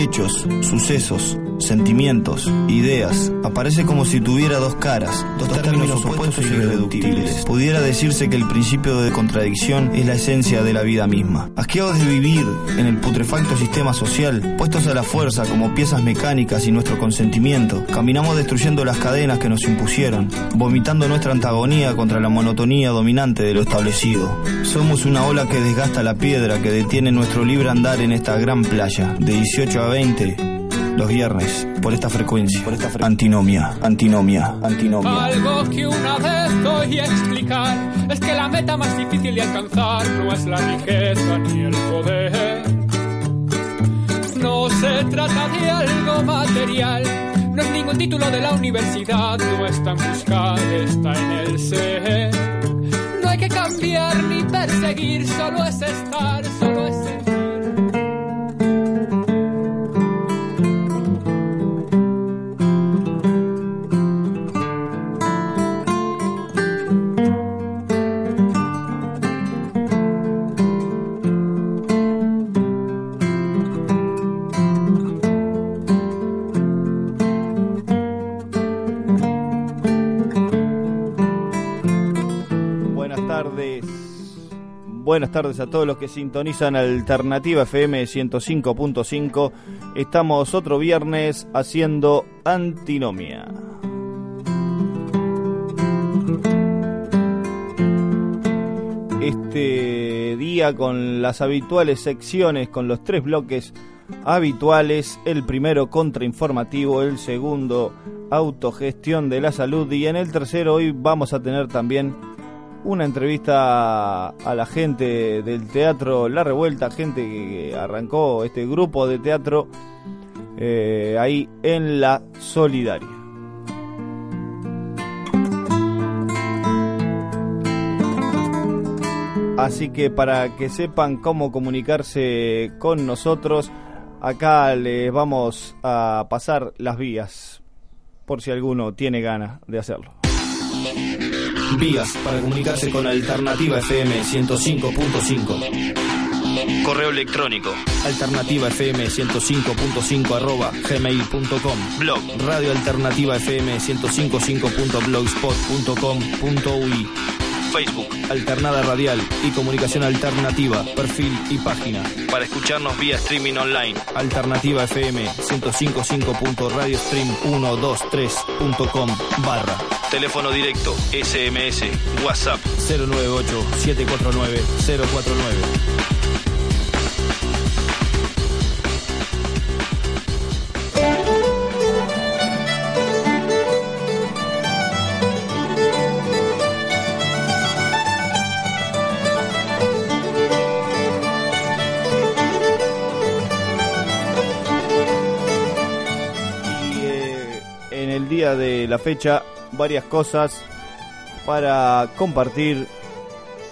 Hechos, sucesos, sentimientos, ideas. Aparece como si tuviera dos caras, dos, términos, opuestos e irreductibles. Pudiera decirse que el principio de contradicción es la esencia de la vida misma. Asqueados de vivir en el putrefacto sistema social, puestos a la fuerza como piezas mecánicas y nuestro consentimiento, caminamos destruyendo las cadenas que nos impusieron, vomitando nuestra antagonía contra la monotonía dominante de lo establecido. Somos una ola que desgasta la piedra que detiene nuestro libre andar en esta gran playa, de 18 a 20, los viernes, por esta frecuencia. Antinomia, antinomia, antinomia. Algo que una vez voy a explicar es que la meta más difícil de alcanzar no es la riqueza ni el poder. No se trata de algo material, no es ningún título de la universidad, no está en buscar, está en el ser. No hay que cambiar ni perseguir, solo es estar, solo Buenas tardes a todos los que sintonizan Alternativa FM 105.5. Estamos otro viernes haciendo antinomia. Este día con las habituales secciones, con los tres bloques habituales, el primero contrainformativo, el segundo autogestión de la salud y en el tercero hoy vamos a tener también una entrevista a la gente del teatro La Revuelta, gente que arrancó este grupo de teatro eh, ahí en la Solidaria. Así que para que sepan cómo comunicarse con nosotros, acá les vamos a pasar las vías, por si alguno tiene ganas de hacerlo. Vías para comunicarse con Alternativa FM 105.5. Correo electrónico. Alternativa fm 105.5 arroba gmail.com blog. Radio alternativa fm 105.blogspot.com.ui Facebook, Alternada Radial y Comunicación Alternativa, perfil y página. Para escucharnos vía streaming online, Alternativa FM 155.radiostream123.com barra. Teléfono directo, SMS, WhatsApp 098 749 049. De la fecha, varias cosas para compartir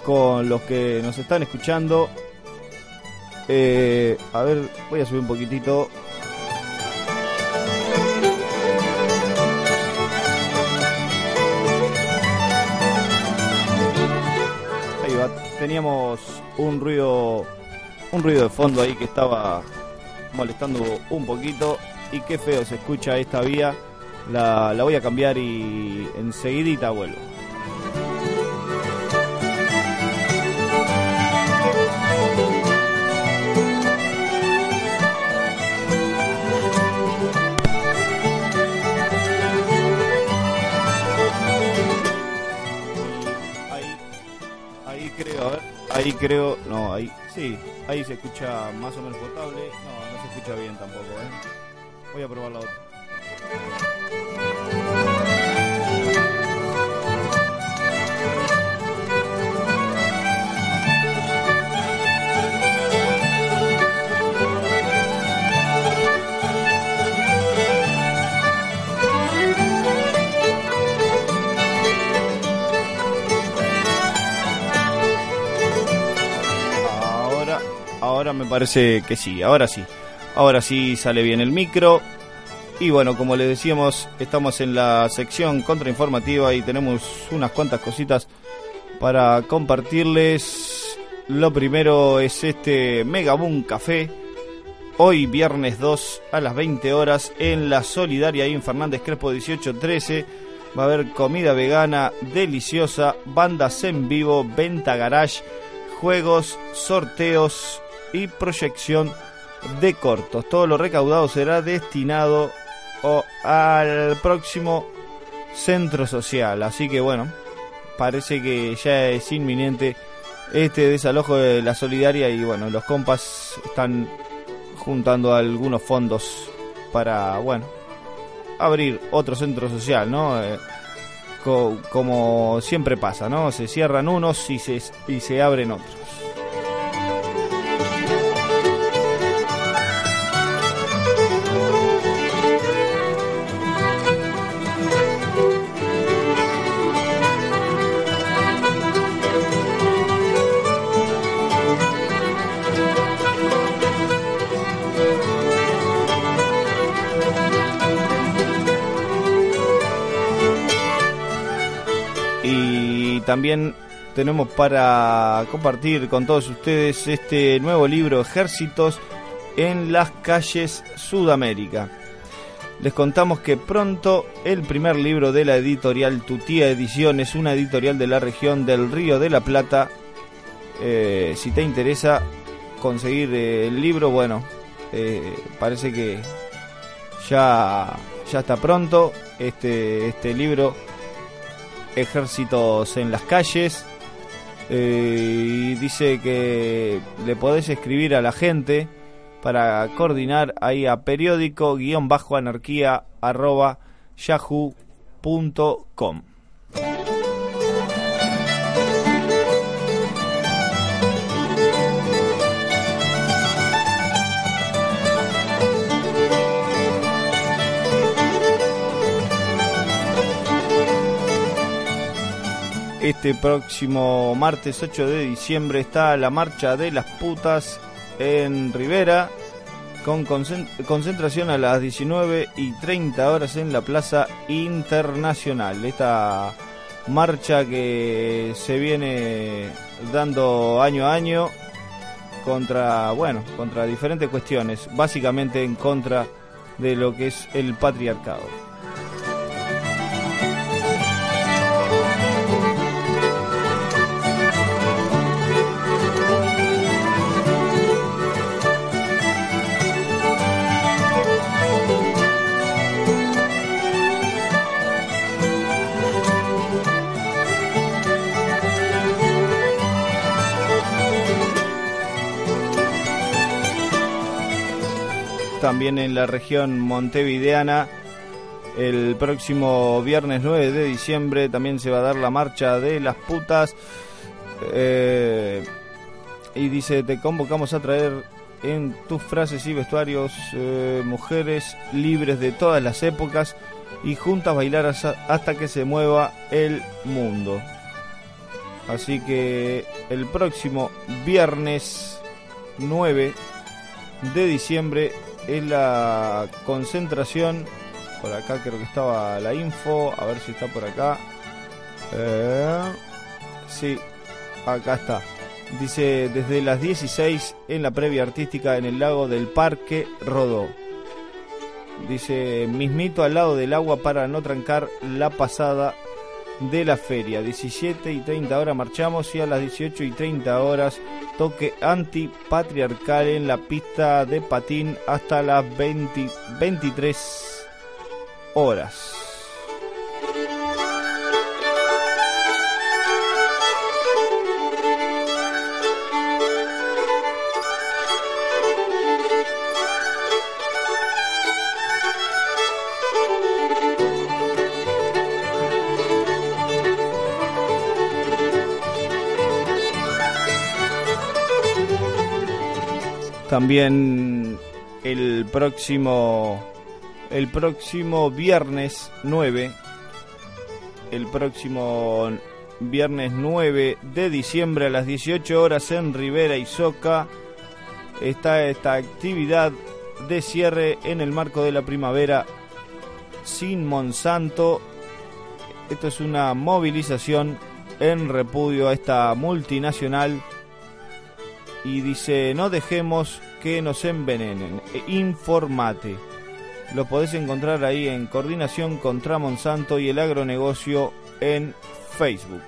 con los que nos están escuchando. Eh, a ver, voy a subir un poquitito. Ahí va. Teníamos un ruido, un ruido de fondo ahí que estaba molestando un poquito y qué feo se escucha esta vía. La, la voy a cambiar y enseguidita vuelvo. Ahí, creo, no, ahí, sí, ahí se escucha más o menos potable, no, no se escucha bien tampoco, ¿eh? Voy a probar la otra. Ahora me parece que sí, ahora sí. Ahora sí sale bien el micro. Y bueno, como les decíamos, estamos en la sección contrainformativa y tenemos unas cuantas cositas para compartirles. Lo primero es este Megaboom Café. Hoy viernes 2 a las 20 horas en la Solidaria en Fernández Crespo 1813 va a haber comida vegana deliciosa, bandas en vivo, venta garage, juegos, sorteos y proyección de cortos. Todo lo recaudado será destinado al próximo centro social. Así que bueno, parece que ya es inminente este desalojo de la solidaria y bueno, los compas están juntando algunos fondos para, bueno, abrir otro centro social, ¿no? Eh, como siempre pasa, ¿no? Se cierran unos y se, y se abren otros. También tenemos para compartir con todos ustedes este nuevo libro Ejércitos en las calles Sudamérica. Les contamos que pronto el primer libro de la editorial Tutía Ediciones, una editorial de la región del Río de la Plata. Eh, si te interesa conseguir el libro, bueno, eh, parece que ya, ya está pronto. Este, este libro ejércitos en las calles. Eh, y dice que le podés escribir a la gente para coordinar ahí a periódico Este próximo martes 8 de diciembre está la marcha de las putas en Rivera con concentración a las 19 y 30 horas en la Plaza Internacional. Esta marcha que se viene dando año a año contra, bueno, contra diferentes cuestiones, básicamente en contra de lo que es el patriarcado. También en la región montevideana. El próximo viernes 9 de diciembre también se va a dar la marcha de las putas. Eh, y dice, te convocamos a traer en tus frases y vestuarios eh, mujeres libres de todas las épocas y juntas bailar hasta que se mueva el mundo. Así que el próximo viernes 9 de diciembre es la concentración. Por acá creo que estaba la info. A ver si está por acá. Eh, sí, acá está. Dice desde las 16 en la previa artística en el lago del Parque Rodó. Dice mismito al lado del agua para no trancar la pasada de la feria. 17 y 30 horas marchamos y a las 18 y 30 horas toque antipatriarcal en la pista de patín hasta las 20, 23 horas. También el próximo el próximo viernes 9 el próximo viernes 9 de diciembre a las 18 horas en Rivera y Soca está esta actividad de cierre en el marco de la primavera sin Monsanto. Esto es una movilización en repudio a esta multinacional y dice no dejemos que nos envenenen. E informate. Lo podés encontrar ahí en Coordinación contra Monsanto y el agronegocio en Facebook.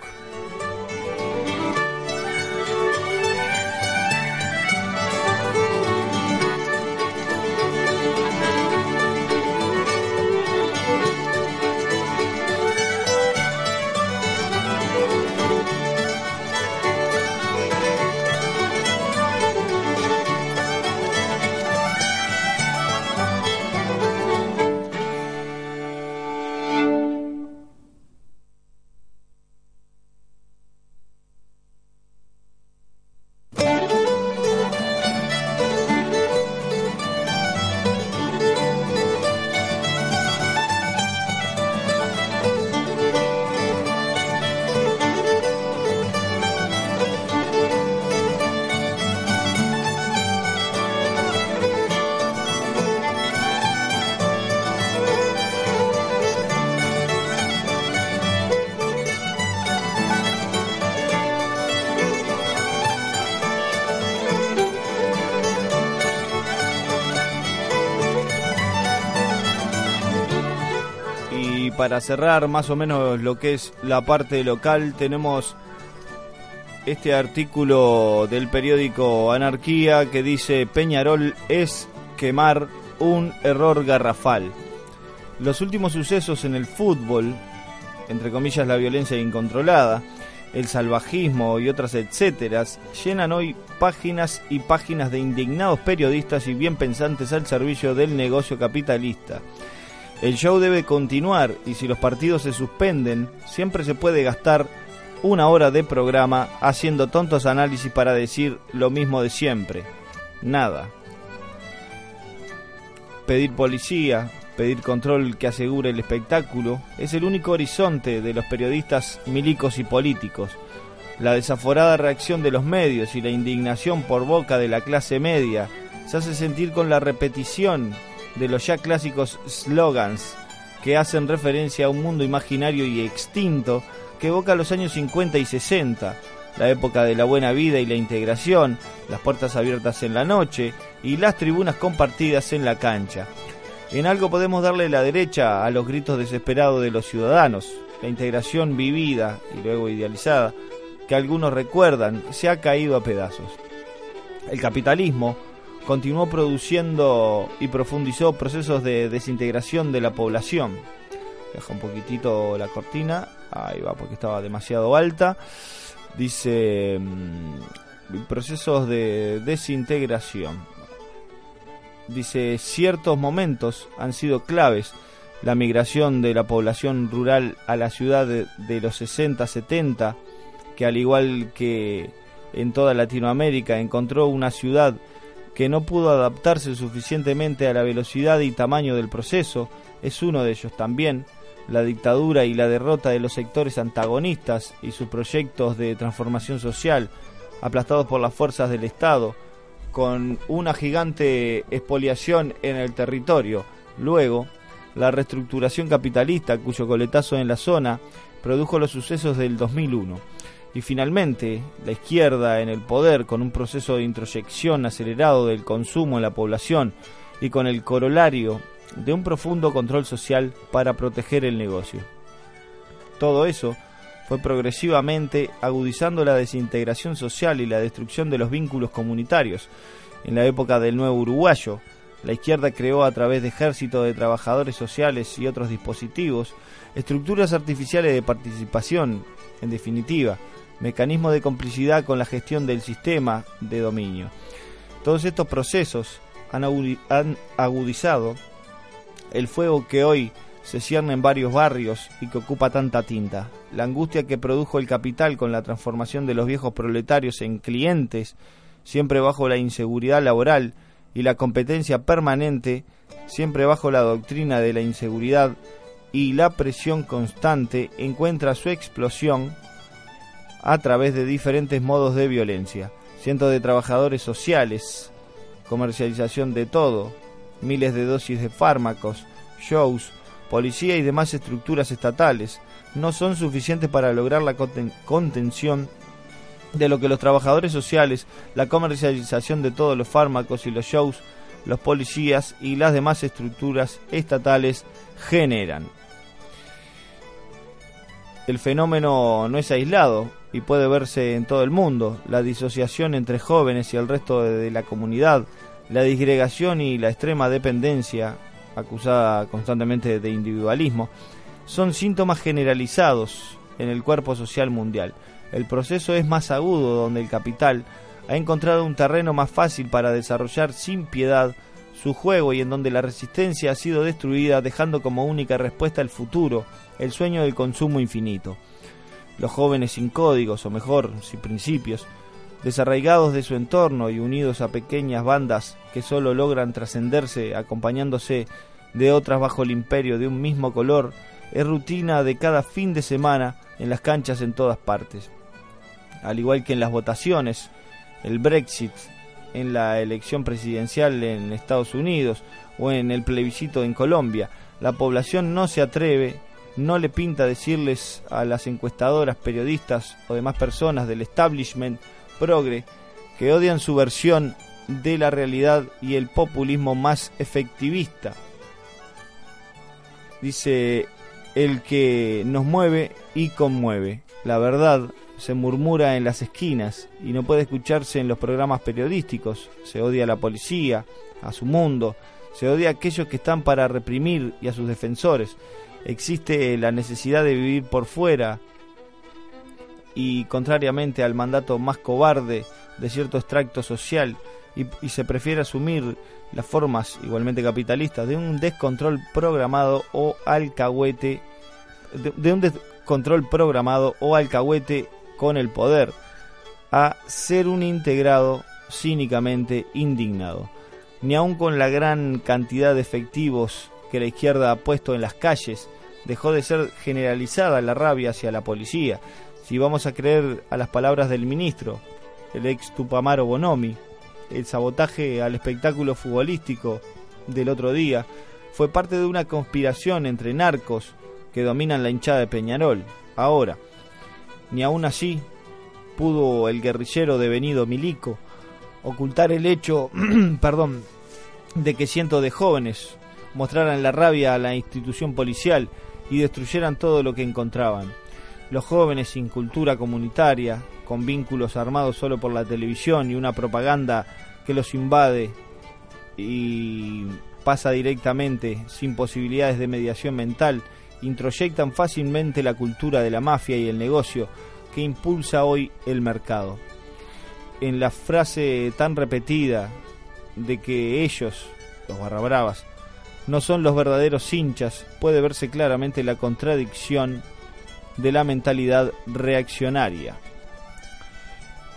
Para cerrar más o menos lo que es la parte local, tenemos este artículo del periódico Anarquía que dice Peñarol es quemar un error garrafal. Los últimos sucesos en el fútbol, entre comillas la violencia incontrolada, el salvajismo y otras etcéteras, llenan hoy páginas y páginas de indignados periodistas y bien pensantes al servicio del negocio capitalista. El show debe continuar y si los partidos se suspenden, siempre se puede gastar una hora de programa haciendo tontos análisis para decir lo mismo de siempre. Nada. Pedir policía, pedir control que asegure el espectáculo, es el único horizonte de los periodistas milicos y políticos. La desaforada reacción de los medios y la indignación por boca de la clase media se hace sentir con la repetición de los ya clásicos slogans que hacen referencia a un mundo imaginario y extinto que evoca los años 50 y 60, la época de la buena vida y la integración, las puertas abiertas en la noche y las tribunas compartidas en la cancha. En algo podemos darle la derecha a los gritos desesperados de los ciudadanos, la integración vivida y luego idealizada, que algunos recuerdan, se ha caído a pedazos. El capitalismo, continuó produciendo y profundizó procesos de desintegración de la población. Deja un poquitito la cortina, ahí va porque estaba demasiado alta. Dice mm, procesos de desintegración. Dice ciertos momentos han sido claves. La migración de la población rural a la ciudad de, los 60-70, que al igual que en toda Latinoamérica encontró una ciudad que no pudo adaptarse suficientemente a la velocidad y tamaño del proceso, es uno de ellos también, la dictadura y la derrota de los sectores antagonistas y sus proyectos de transformación social, aplastados por las fuerzas del Estado, con una gigante expoliación en el territorio. Luego, la reestructuración capitalista, cuyo coletazo en la zona produjo los sucesos del 2001 y finalmente, la izquierda en el poder con un proceso de introyección acelerado del consumo en la población y con el corolario de un profundo control social para proteger el negocio. Todo eso fue progresivamente agudizando la desintegración social y la destrucción de los vínculos comunitarios. En la época del nuevo uruguayo, la izquierda creó a través de ejércitos de trabajadores sociales y otros dispositivos estructuras artificiales de participación, en definitiva, mecanismo de complicidad con la gestión del sistema de dominio. Todos estos procesos han agudizado el fuego que hoy se cierne en varios barrios y que ocupa tanta tinta. La angustia que produjo el capital con la transformación de los viejos proletarios en clientes, siempre bajo la inseguridad laboral y la competencia permanente, siempre bajo la doctrina de la inseguridad y la presión constante, encuentra su explosión a través de diferentes modos de violencia. Cientos de trabajadores sociales comercialización de todo, miles de dosis de fármacos, shows, policía y demás estructuras estatales no son suficientes para lograr la contención de lo que los trabajadores sociales, la comercialización de todos los fármacos y los shows, los policías y las demás estructuras estatales generan. El fenómeno no es aislado y puede verse en todo el mundo. La disociación entre jóvenes y el resto de la comunidad, la disgregación y la extrema dependencia, acusada constantemente de individualismo, son síntomas generalizados en el cuerpo social mundial. El proceso es más agudo donde el capital ha encontrado un terreno más fácil para desarrollar sin piedad su juego y en donde la resistencia ha sido destruida dejando como única respuesta el futuro, el sueño del consumo infinito. Los jóvenes sin códigos, o mejor, sin principios, desarraigados de su entorno y unidos a pequeñas bandas que solo logran trascenderse acompañándose de otras bajo el imperio de un mismo color, es rutina de cada fin de semana en las canchas en todas partes. Al igual que en las votaciones, el Brexit, en la elección presidencial en Estados Unidos o en el plebiscito en Colombia, la población no se atreve, no le pinta decirles a las encuestadoras, periodistas o demás personas del establishment progre que odian su versión de la realidad y el populismo más efectivista. Dice el que nos mueve y conmueve. La verdad se murmura en las esquinas y no puede escucharse en los programas periodísticos. Se odia a la policía, a su mundo, se odia a aquellos que están para reprimir y a sus defensores. Existe la necesidad de vivir por fuera y contrariamente al mandato más cobarde de cierto extracto social y, se prefiere asumir las formas igualmente capitalistas de un descontrol programado o alcahuete de, un descontrol programado o alcahuete con el poder a ser un integrado cínicamente indignado. Ni aun con la gran cantidad de efectivos que la izquierda ha puesto en las calles, dejó de ser generalizada la rabia hacia la policía. Si vamos a creer a las palabras del ministro, el ex Tupamaro Bonomi, el sabotaje al espectáculo futbolístico del otro día fue parte de una conspiración entre narcos que dominan la hinchada de Peñarol. Ahora, ni aún así pudo el guerrillero devenido Milico ocultar el hecho, perdón, de que cientos de jóvenes mostraran la rabia a la institución policial y destruyeran todo lo que encontraban. Los jóvenes sin cultura comunitaria, con vínculos armados solo por la televisión y una propaganda que los invade y pasa directamente sin posibilidades de mediación mental, introyectan fácilmente la cultura de la mafia y el negocio que impulsa hoy el mercado. En la frase tan repetida de que ellos, los barrabravas, no son los verdaderos hinchas, puede verse claramente la contradicción de la mentalidad reaccionaria.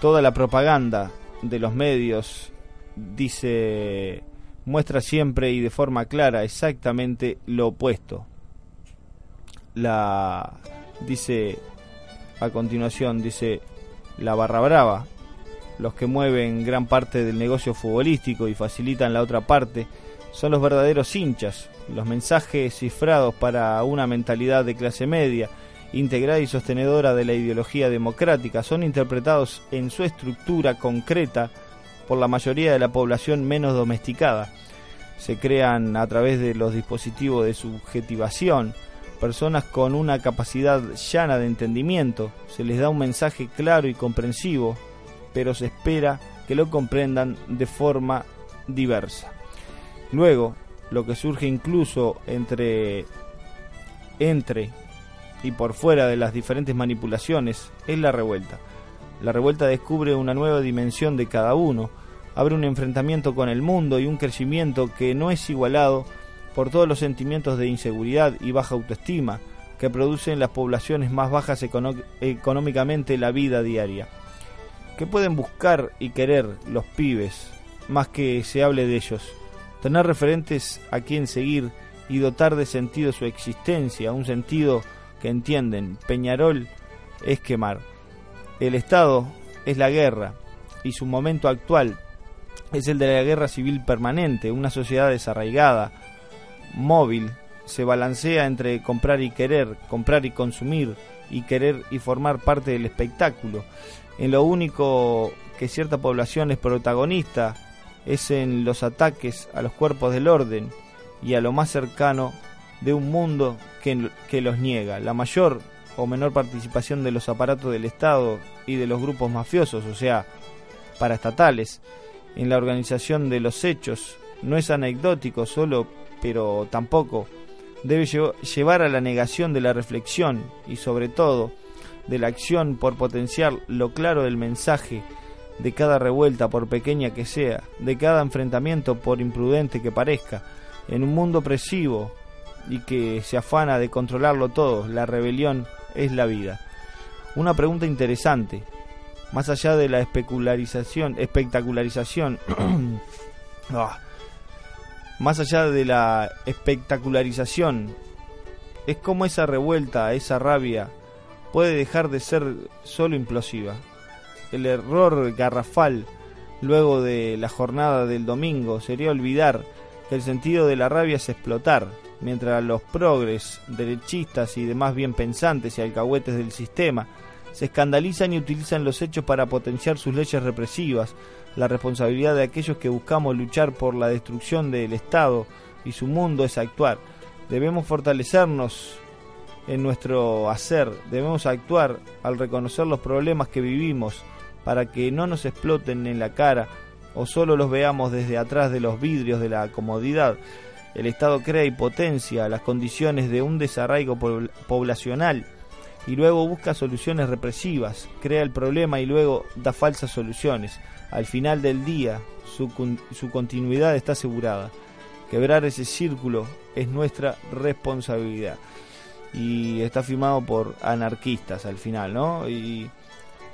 Toda la propaganda de los medios dice muestra siempre y de forma clara exactamente lo opuesto. La dice a continuación dice la barra brava, los que mueven gran parte del negocio futbolístico y facilitan la otra parte son los verdaderos hinchas, los mensajes cifrados para una mentalidad de clase media integrada y sostenedora de la ideología democrática, son interpretados en su estructura concreta por la mayoría de la población menos domesticada. Se crean a través de los dispositivos de subjetivación, personas con una capacidad llana de entendimiento, se les da un mensaje claro y comprensivo, pero se espera que lo comprendan de forma diversa. Luego, lo que surge incluso entre entre y por fuera de las diferentes manipulaciones es la revuelta. La revuelta descubre una nueva dimensión de cada uno, abre un enfrentamiento con el mundo y un crecimiento que no es igualado por todos los sentimientos de inseguridad y baja autoestima que producen las poblaciones más bajas económicamente la vida diaria. ¿Qué pueden buscar y querer los pibes más que se hable de ellos? Tener referentes a quien seguir y dotar de sentido su existencia, un sentido que entienden, Peñarol es quemar. El Estado es la guerra y su momento actual es el de la guerra civil permanente, una sociedad desarraigada, móvil, se balancea entre comprar y querer, comprar y consumir, y querer y formar parte del espectáculo. En lo único que cierta población es protagonista es en los ataques a los cuerpos del orden y a lo más cercano de un mundo que, que los niega. La mayor o menor participación de los aparatos del Estado y de los grupos mafiosos, o sea, paraestatales, en la organización de los hechos no es anecdótico solo, pero tampoco debe llevar a la negación de la reflexión y sobre todo de la acción por potenciar lo claro del mensaje de cada revuelta por pequeña que sea, de cada enfrentamiento por imprudente que parezca, en un mundo opresivo y que se afana de controlarlo todo, la rebelión es la vida. Una pregunta interesante, más allá de la especularización, espectacularización, ah, más allá de la espectacularización, es como esa revuelta, esa rabia, puede dejar de ser solo implosiva. El error garrafal luego de la jornada del domingo sería olvidar que el sentido de la rabia es explotar, mientras los progres, derechistas y demás bien pensantes y alcahuetes del sistema se escandalizan y utilizan los hechos para potenciar sus leyes represivas, la responsabilidad de aquellos que buscamos luchar por la destrucción del Estado y su mundo es actuar. Debemos fortalecernos en nuestro hacer, debemos actuar al reconocer los problemas que vivimos para que no nos exploten en la cara o solo los veamos desde atrás de los vidrios de la comodidad. El Estado crea y potencia las condiciones de un desarraigo poblacional y luego busca soluciones represivas, crea el problema y luego da falsas soluciones. Al final del día, su, su continuidad está asegurada. Quebrar ese círculo es nuestra responsabilidad. Y está firmado por anarquistas al final, ¿no? Y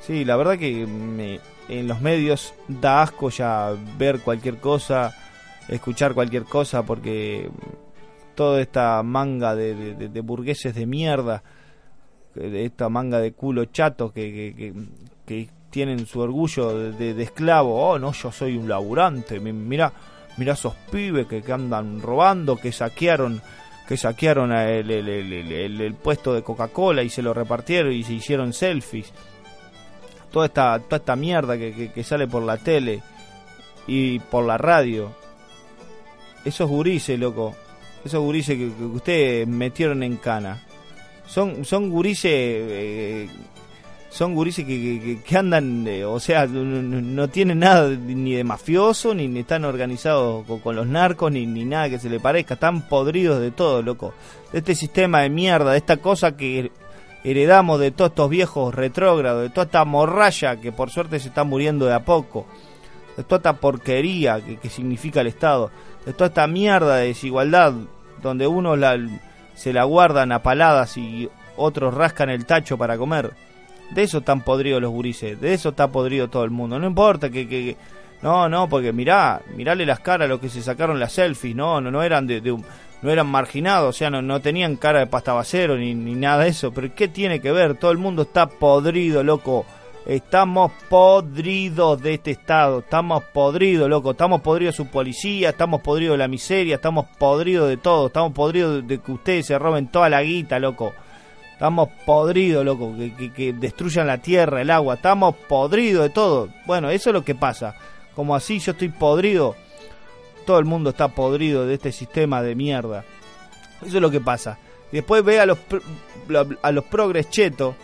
sí, la verdad que en los medios da asco ya ver cualquier cosa, escuchar cualquier cosa, porque toda esta manga de, de burgueses de mierda esta manga de culo chato que, que, tienen su orgullo de, esclavo. Oh, no, yo soy un laburante. Mira, mira esos pibes que, andan robando, que saquearon que saquearon el, el, puesto de Coca-Cola y se lo repartieron y se hicieron selfies. Toda esta, toda esta mierda que, que sale por la tele y por la radio. Esos gurises, loco. Esos gurises que, que ustedes metieron en cana son, son gurises. Eh, son gurises que, que, andan, eh, o sea, no, tienen nada ni de mafioso, ni, están organizados con, los narcos, ni, ni nada que se le parezca. Están podridos de todo, loco. De este sistema de mierda, de esta cosa que heredamos de todos estos viejos retrógrados, de toda esta morralla que por suerte se está muriendo de a poco, de toda esta porquería que, que significa el Estado, de toda esta mierda de desigualdad donde uno la se la guardan a paladas y otros rascan el tacho para comer. De eso están podridos los gurises, de eso está podrido todo el mundo. No importa que, que, no, no, porque mirá, mirale las caras a los que se sacaron las selfies, no, no, no eran de, no eran marginados, o sea, no, no tenían cara de pastabacero ni, ni nada de eso. Pero ¿qué tiene que ver? Todo el mundo está podrido, loco. Estamos podridos de este estado, estamos podridos, loco, estamos podridos de su policía, estamos podridos de la miseria, estamos podridos de todo, estamos podridos de que ustedes se roben toda la guita, loco. Estamos podridos, loco, que, que, destruyan la tierra, el agua, estamos podridos de todo. Bueno, eso es lo que pasa. Como así yo estoy podrido, todo el mundo está podrido de este sistema de mierda. Eso es lo que pasa. Después ve a los, a los progres chetos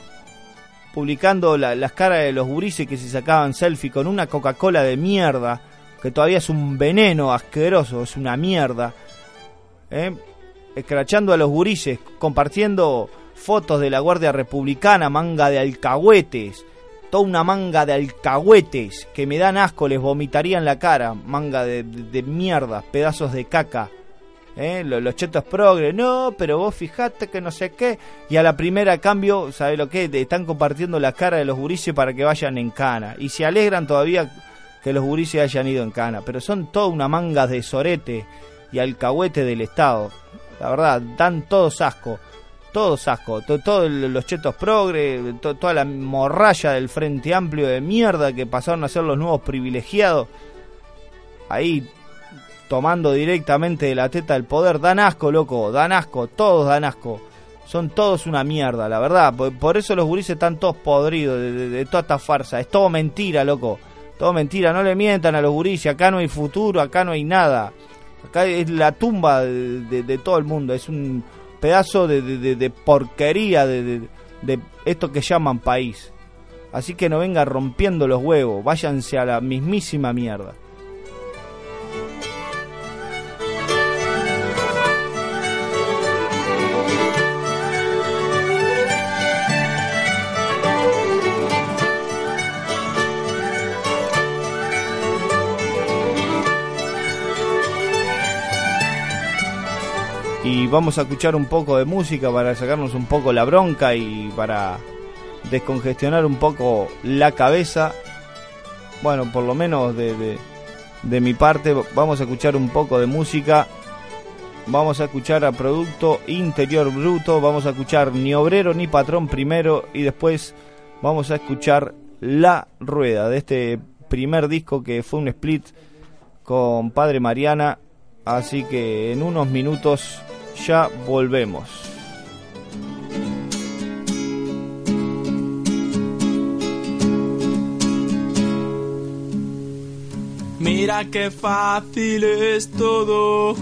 publicando las caras de los gurises que se sacaban selfie con una Coca-Cola de mierda, que todavía es un veneno asqueroso, es una mierda. ¿eh? Escrachando a los gurises, compartiendo fotos de la Guardia Republicana, manga de alcahuetes, toda una manga de alcahuetes que me dan asco, les vomitaría en la cara, manga de, mierda, pedazos de caca. ¿eh? los, chetos progres, no, pero vos fijate que no sé qué. Y a la primera cambio, ¿sabe lo que? Están compartiendo la cara de los gurises para que vayan en cana. Y se alegran todavía que los gurises hayan ido en cana. Pero son toda una manga de sorete y alcahuete del Estado. La verdad, dan todos asco. Todos asco. Todos los chetos progres, toda la morralla del Frente Amplio de mierda que pasaron a ser los nuevos privilegiados ahí tomando directamente de la teta del poder, dan asco, loco, dan asco, todos dan asco. Son todos una mierda, la verdad. Por, eso los gurises están todos podridos de, toda esta farsa. Es todo mentira, loco. Todo mentira. No le mientan a los gurises. Acá no hay futuro, acá no hay nada. Acá es la tumba de, todo el mundo. Es un pedazo de, porquería de, esto que llaman país. Así que no venga rompiendo los huevos. Váyanse a la mismísima mierda. Y vamos a escuchar un poco de música para sacarnos un poco la bronca y para descongestionar un poco la cabeza. Bueno, por lo menos de, de, mi parte vamos a escuchar un poco de música. Vamos a escuchar a Producto Interior Bruto, vamos a escuchar Ni Obrero ni Patrón primero y después vamos a escuchar La Rueda de este primer disco que fue un split con Padre Mariana. Así que en unos minutos ya volvemos. Mira qué fácil es todo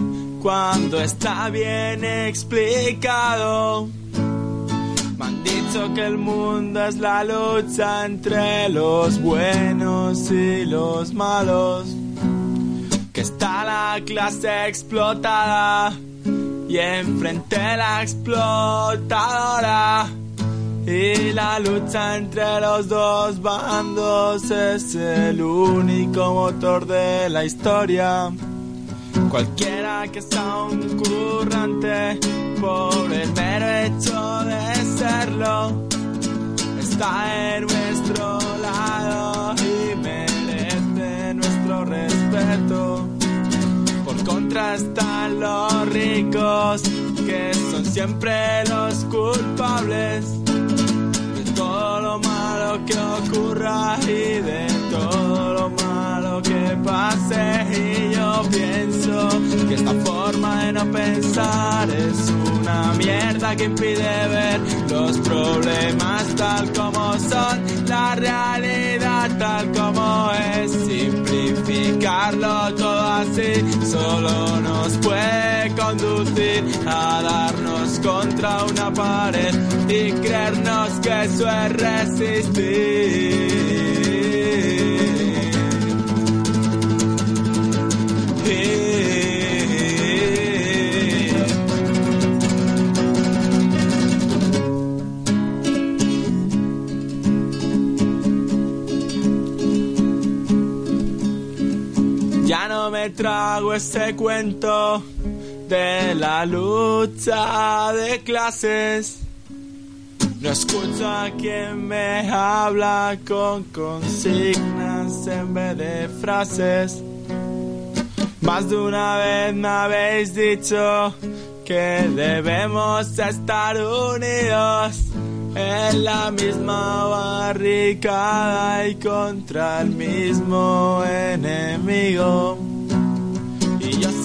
cuando está bien explicado. Me han dicho que el mundo es la lucha entre los buenos y los malos. Que está la clase explotada y enfrente la explotadora. Y la lucha entre los dos bandos es el único motor de la historia. Cualquiera que sea un currante, por el mero hecho de serlo, está en nuestro lado y merece nuestro respeto contra están los ricos, que son siempre los culpables de todo lo malo que ocurra y de todo lo malo que pase. Y yo pienso que esta forma de no pensar es una mierda que impide ver los problemas tal como son, la realidad tal como es, simplificarlo todo así solo nos puede conducir a darnos contra una pared y creernos que eso es resistir. Me trago ese cuento de la lucha de clases. No escucho a quien me habla con consignas en vez de frases. Más de una vez me habéis dicho que debemos estar unidos en la misma barricada y contra el mismo enemigo.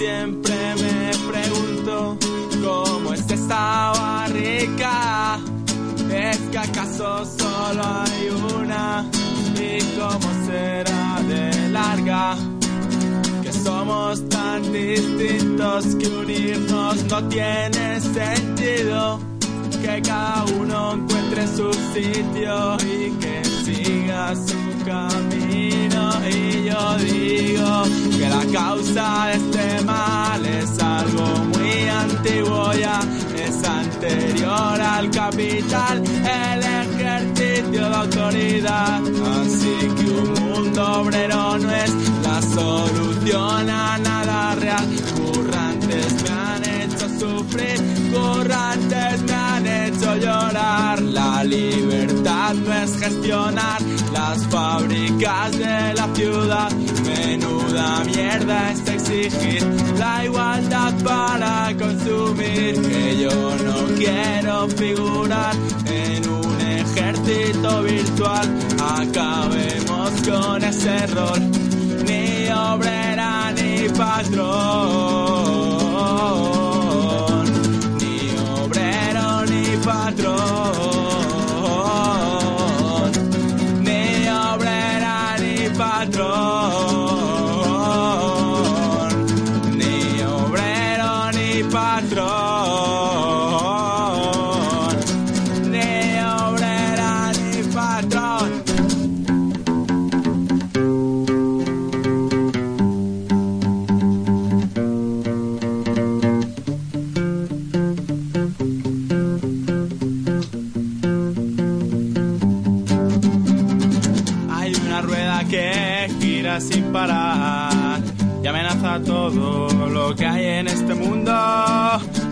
Siempre me pregunto cómo es esta barrica. ¿Es que acaso solo hay una? ¿Y cómo será de larga? Que somos tan distintos que unirnos no tiene sentido. Que cada uno encuentre su sitio y que siga su camino. Y yo digo que la causa de este mal es algo muy antiguo ya, es anterior al capital, el ejercicio de autoridad. Así que un mundo obrero no es la solución a nada real. Currantes me han hecho sufrir, currantes me han hecho llorar. La libertad no es gestionar las fábricas de la ciudad. Menuda mierda es exigir la igualdad para consumir. Que yo no quiero figurar en un ejército virtual. Acabemos con ese rol. Ni obrera patrón, patrón,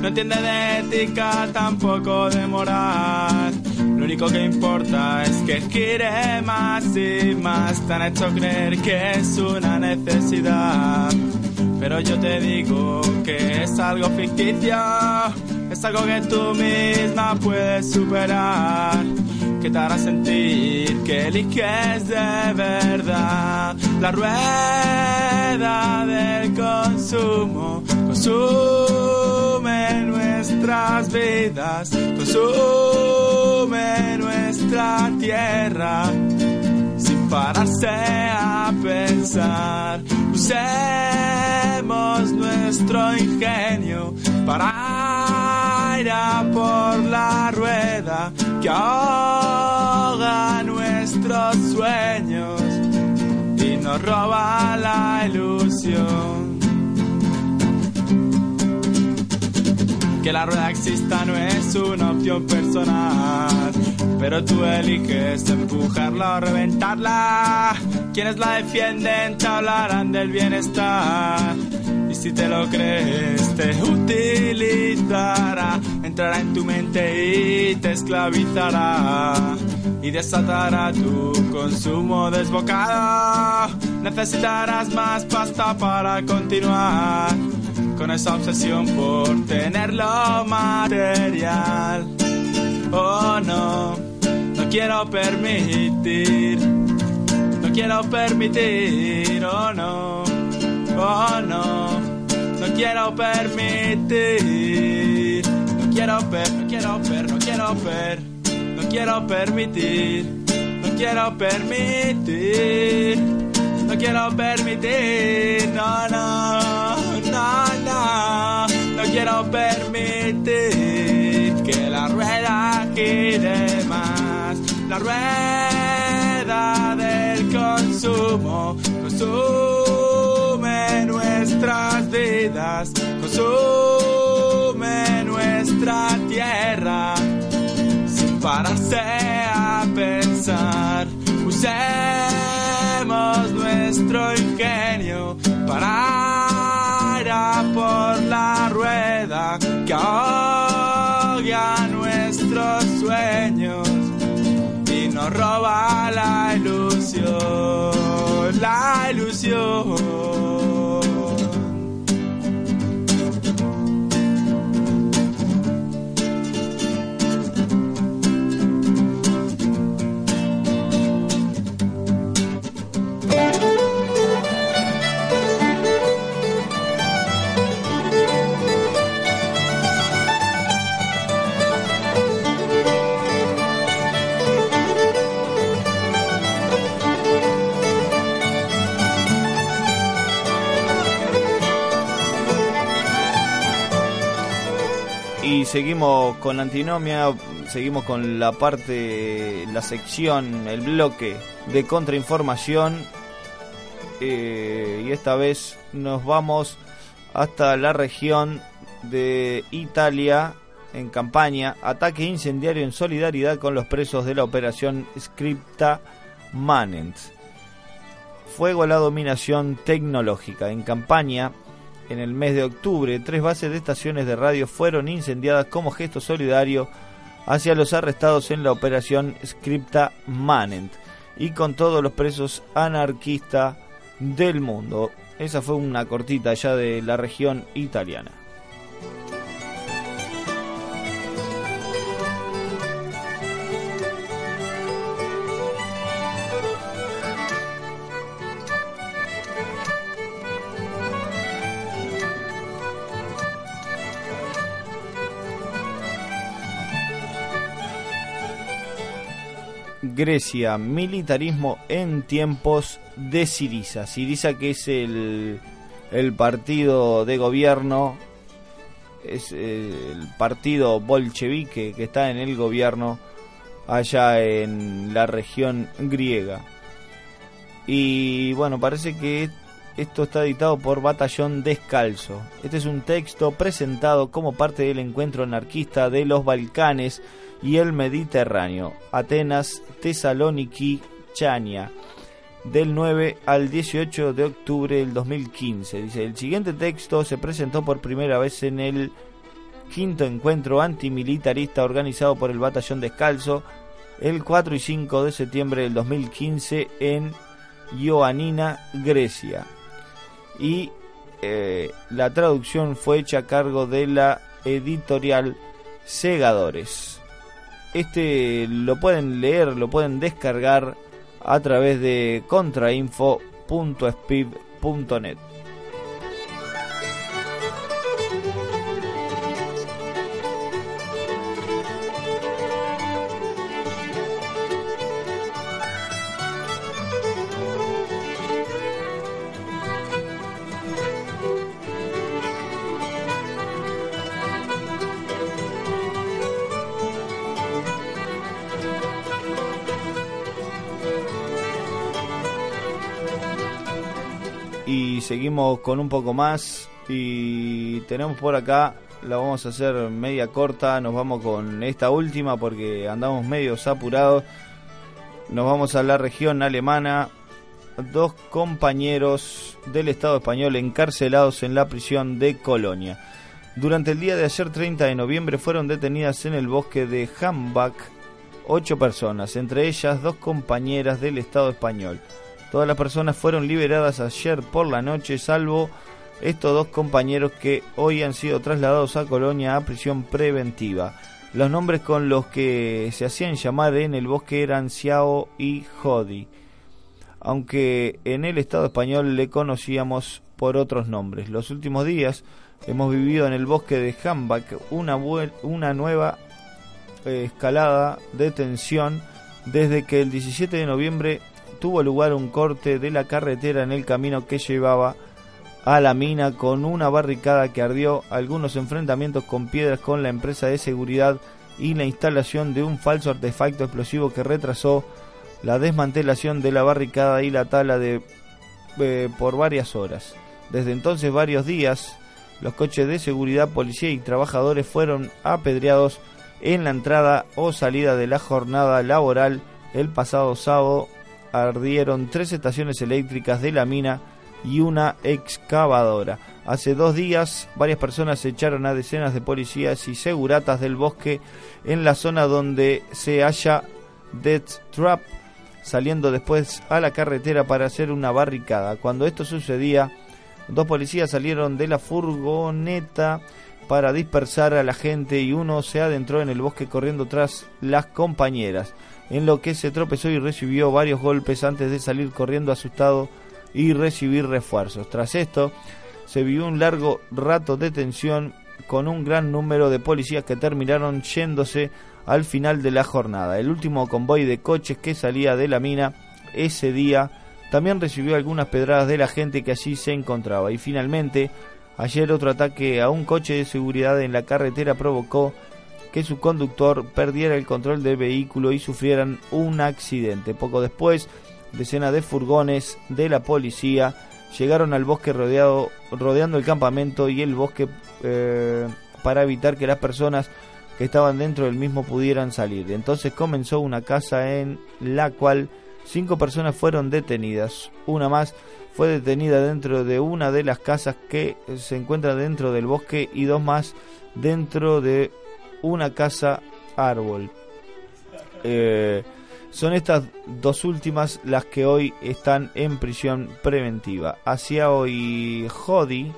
No entiende de ética, tampoco de moral. Lo único que importa es que gire más y más. Te han hecho creer que es una necesidad. Pero yo te digo que es algo ficticio, es algo que tú misma puedes superar que te hará sentir que eliges de verdad la rueda del consumo. Consume nuestras vidas, consume nuestra tierra sin pararse a pensar. Usemos nuestro ingenio para ir a por la rueda que ahoga nuestros sueños y nos roba la ilusión. Que la rueda exista no es una opción personal, pero tú eliges empujarla o reventarla. Quienes la defienden te hablarán del bienestar. Y si te lo crees, te utilizará, entrará en tu mente y te esclavizará. Y desatará tu consumo desbocado. Necesitarás más pasta para continuar con esa obsesión por tener lo material. Oh no, no quiero permitir, no quiero permitir, oh no, oh no, no quiero permitir, no quiero ver, no quiero ver, no quiero ver, no quiero permitir, no quiero permitir. No quiero permitir, no, no, no, no, no quiero permitir que la rueda gire más. La rueda del consumo consume nuestras vidas, consume nuestra tierra sin pararse a pensar. Usemos nuestro ingenio para por la rueda que ahoga nuestros sueños y nos roba la ilusión, la ilusión. Seguimos con Antinomia, seguimos con la parte, la sección, el bloque de contrainformación. Eh, y esta vez nos vamos hasta la región de Italia en campaña. Ataque incendiario en solidaridad con los presos de la operación Scripta Manent. Fuego a la dominación tecnológica. En campaña, en el mes de octubre, tres bases de estaciones de radio fueron incendiadas como gesto solidario hacia los arrestados en la operación Scripta Manent y con todos los presos anarquistas del mundo. Esa fue una cortita ya de la región italiana. Grecia, militarismo en tiempos de Siriza. Siriza que es el, el partido de gobierno, es el partido bolchevique que está en el gobierno allá en la región griega. Y bueno, parece que esto está editado por Batallón Descalzo. Este es un texto presentado como parte del encuentro anarquista de los Balcanes y el Mediterráneo, Atenas, Tesaloniki, Chania, del 9 al 18 de octubre del 2015. Dice, el siguiente texto se presentó por primera vez en el quinto encuentro antimilitarista organizado por el Batallón Descalzo el 4 y 5 de septiembre del 2015 en Ioannina, Grecia y eh, la traducción fue hecha a cargo de la editorial Segadores. Este lo pueden leer, lo pueden descargar a través de contrainfo.spiv.net. seguimos con un poco más y tenemos por acá, la vamos a hacer media corta, nos vamos con esta última porque andamos medio apurados. Nos vamos a la región alemana, dos compañeros del Estado español encarcelados en la prisión de Colonia. Durante el día de ayer 30 de noviembre fueron detenidas en el bosque de Hambach ocho personas, entre ellas dos compañeras del Estado español. Todas las personas fueron liberadas ayer por la noche, salvo estos dos compañeros que hoy han sido trasladados a Colonia a prisión preventiva. Los nombres con los que se hacían llamar en el bosque eran Xiao y Jodi, aunque en el Estado español le conocíamos por otros nombres. Los últimos días hemos vivido en el bosque de Hambach una, una nueva eh, escalada de tensión desde que el 17 de noviembre tuvo lugar un corte de la carretera en el camino que llevaba a la mina con una barricada que ardió, algunos enfrentamientos con piedras con la empresa de seguridad y la instalación de un falso artefacto explosivo que retrasó la desmantelación de la barricada y la tala de eh, por varias horas. Desde entonces varios días los coches de seguridad, policía y trabajadores fueron apedreados en la entrada o salida de la jornada laboral el pasado sábado ardieron tres estaciones eléctricas de la mina y una excavadora. Hace dos días varias personas echaron a decenas de policías y seguratas del bosque en la zona donde se halla Death Trap, saliendo después a la carretera para hacer una barricada. Cuando esto sucedía, dos policías salieron de la furgoneta para dispersar a la gente y uno se adentró en el bosque corriendo tras las compañeras en lo que se tropezó y recibió varios golpes antes de salir corriendo asustado y recibir refuerzos. Tras esto, se vio un largo rato de tensión con un gran número de policías que terminaron yéndose al final de la jornada. El último convoy de coches que salía de la mina ese día también recibió algunas pedradas de la gente que allí se encontraba. Y finalmente, ayer otro ataque a un coche de seguridad en la carretera provocó que su conductor perdiera el control del vehículo y sufrieran un accidente. Poco después, decenas de furgones de la policía llegaron al bosque rodeado, rodeando el campamento y el bosque eh, para evitar que las personas que estaban dentro del mismo pudieran salir. Entonces comenzó una casa en la cual cinco personas fueron detenidas. Una más fue detenida dentro de una de las casas que se encuentra dentro del bosque y dos más dentro de una casa árbol. Eh, son estas dos últimas las que hoy están en prisión preventiva. Hacia hoy Jodi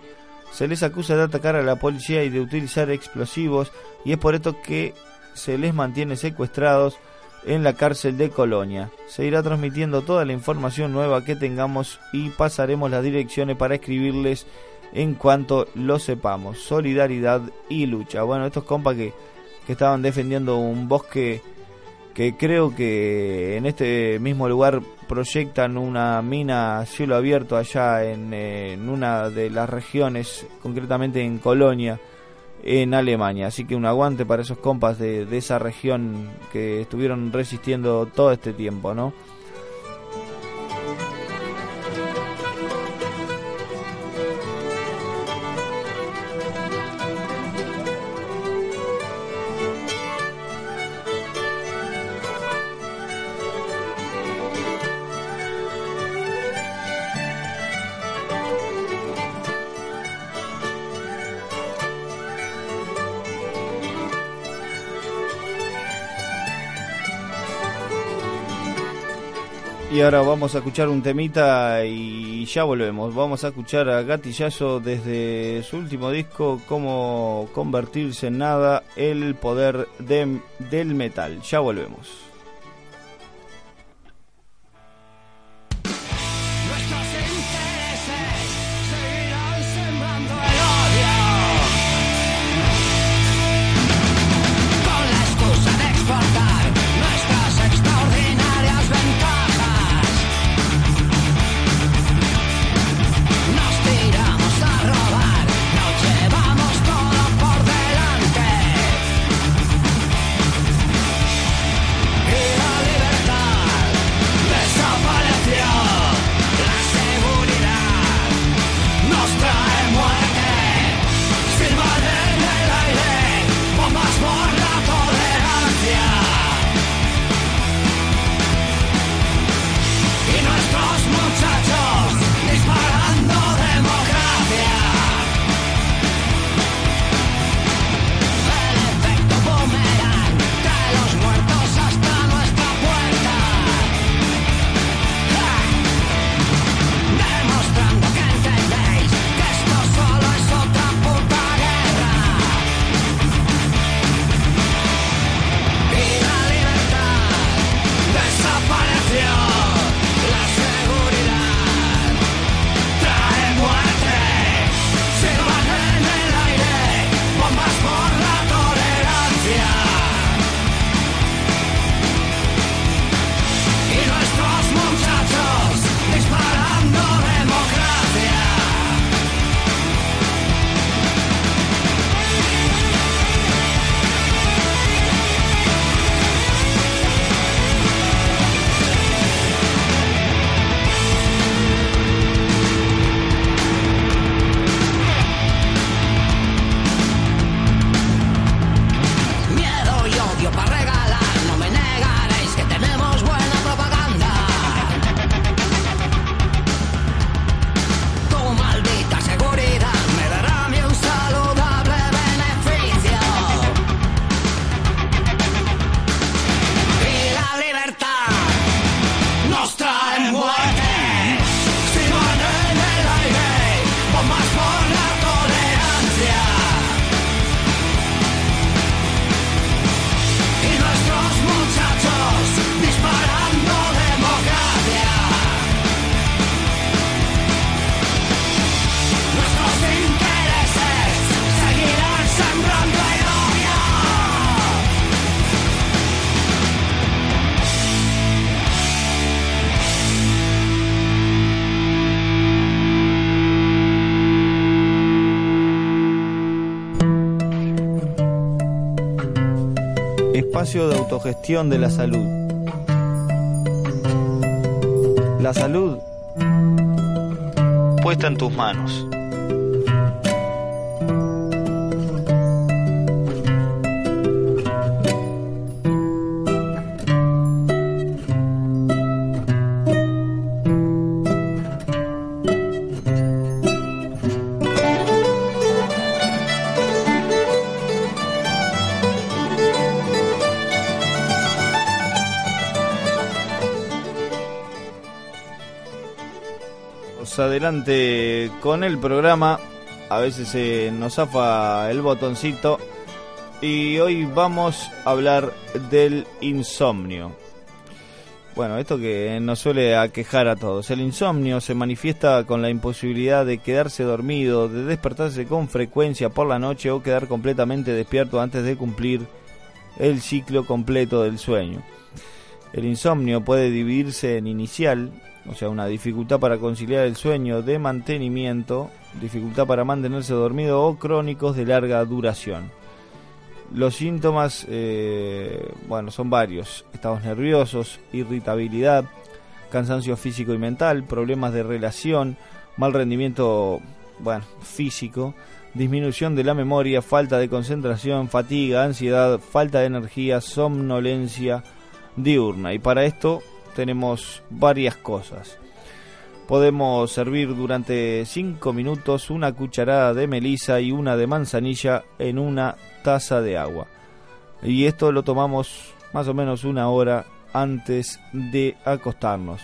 se les acusa de atacar a la policía y de utilizar explosivos y es por esto que se les mantiene secuestrados en la cárcel de Colonia. Se irá transmitiendo toda la información nueva que tengamos y pasaremos las direcciones para escribirles en cuanto lo sepamos. Solidaridad y lucha. Bueno, estos compas que que estaban defendiendo un bosque que creo que en este mismo lugar proyectan una mina a cielo abierto allá en, una de las regiones, concretamente en Colonia, en Alemania. Así que un aguante para esos compas de, de esa región que estuvieron resistiendo todo este tiempo, ¿no? Y ahora vamos a escuchar un temita y ya volvemos. Vamos a escuchar a Gatillazo desde su último disco, Cómo convertirse en nada, el poder del metal. Ya volvemos. Autogestión de la salud. La salud puesta en tus manos. Adelante con el programa. A veces se nos zafa el botoncito. Y hoy vamos a hablar del insomnio. Bueno, esto que nos suele aquejar a todos. El insomnio se manifiesta con la imposibilidad de quedarse dormido, de despertarse con frecuencia por la noche o quedar completamente despierto antes de cumplir el ciclo completo del sueño. El insomnio puede dividirse en inicial, o sea, una dificultad para conciliar el sueño de mantenimiento, dificultad para mantenerse dormido o crónicos de larga duración. Los síntomas, eh, bueno, son varios. Estados nerviosos, irritabilidad, cansancio físico y mental, problemas de relación, mal rendimiento, bueno, físico, disminución de la memoria, falta de concentración, fatiga, ansiedad, falta de energía, somnolencia diurna. Y para esto tenemos varias cosas. Podemos servir durante 5 minutos una cucharada de melisa y una de manzanilla en una taza de agua. Y esto lo tomamos más o menos una hora antes de acostarnos.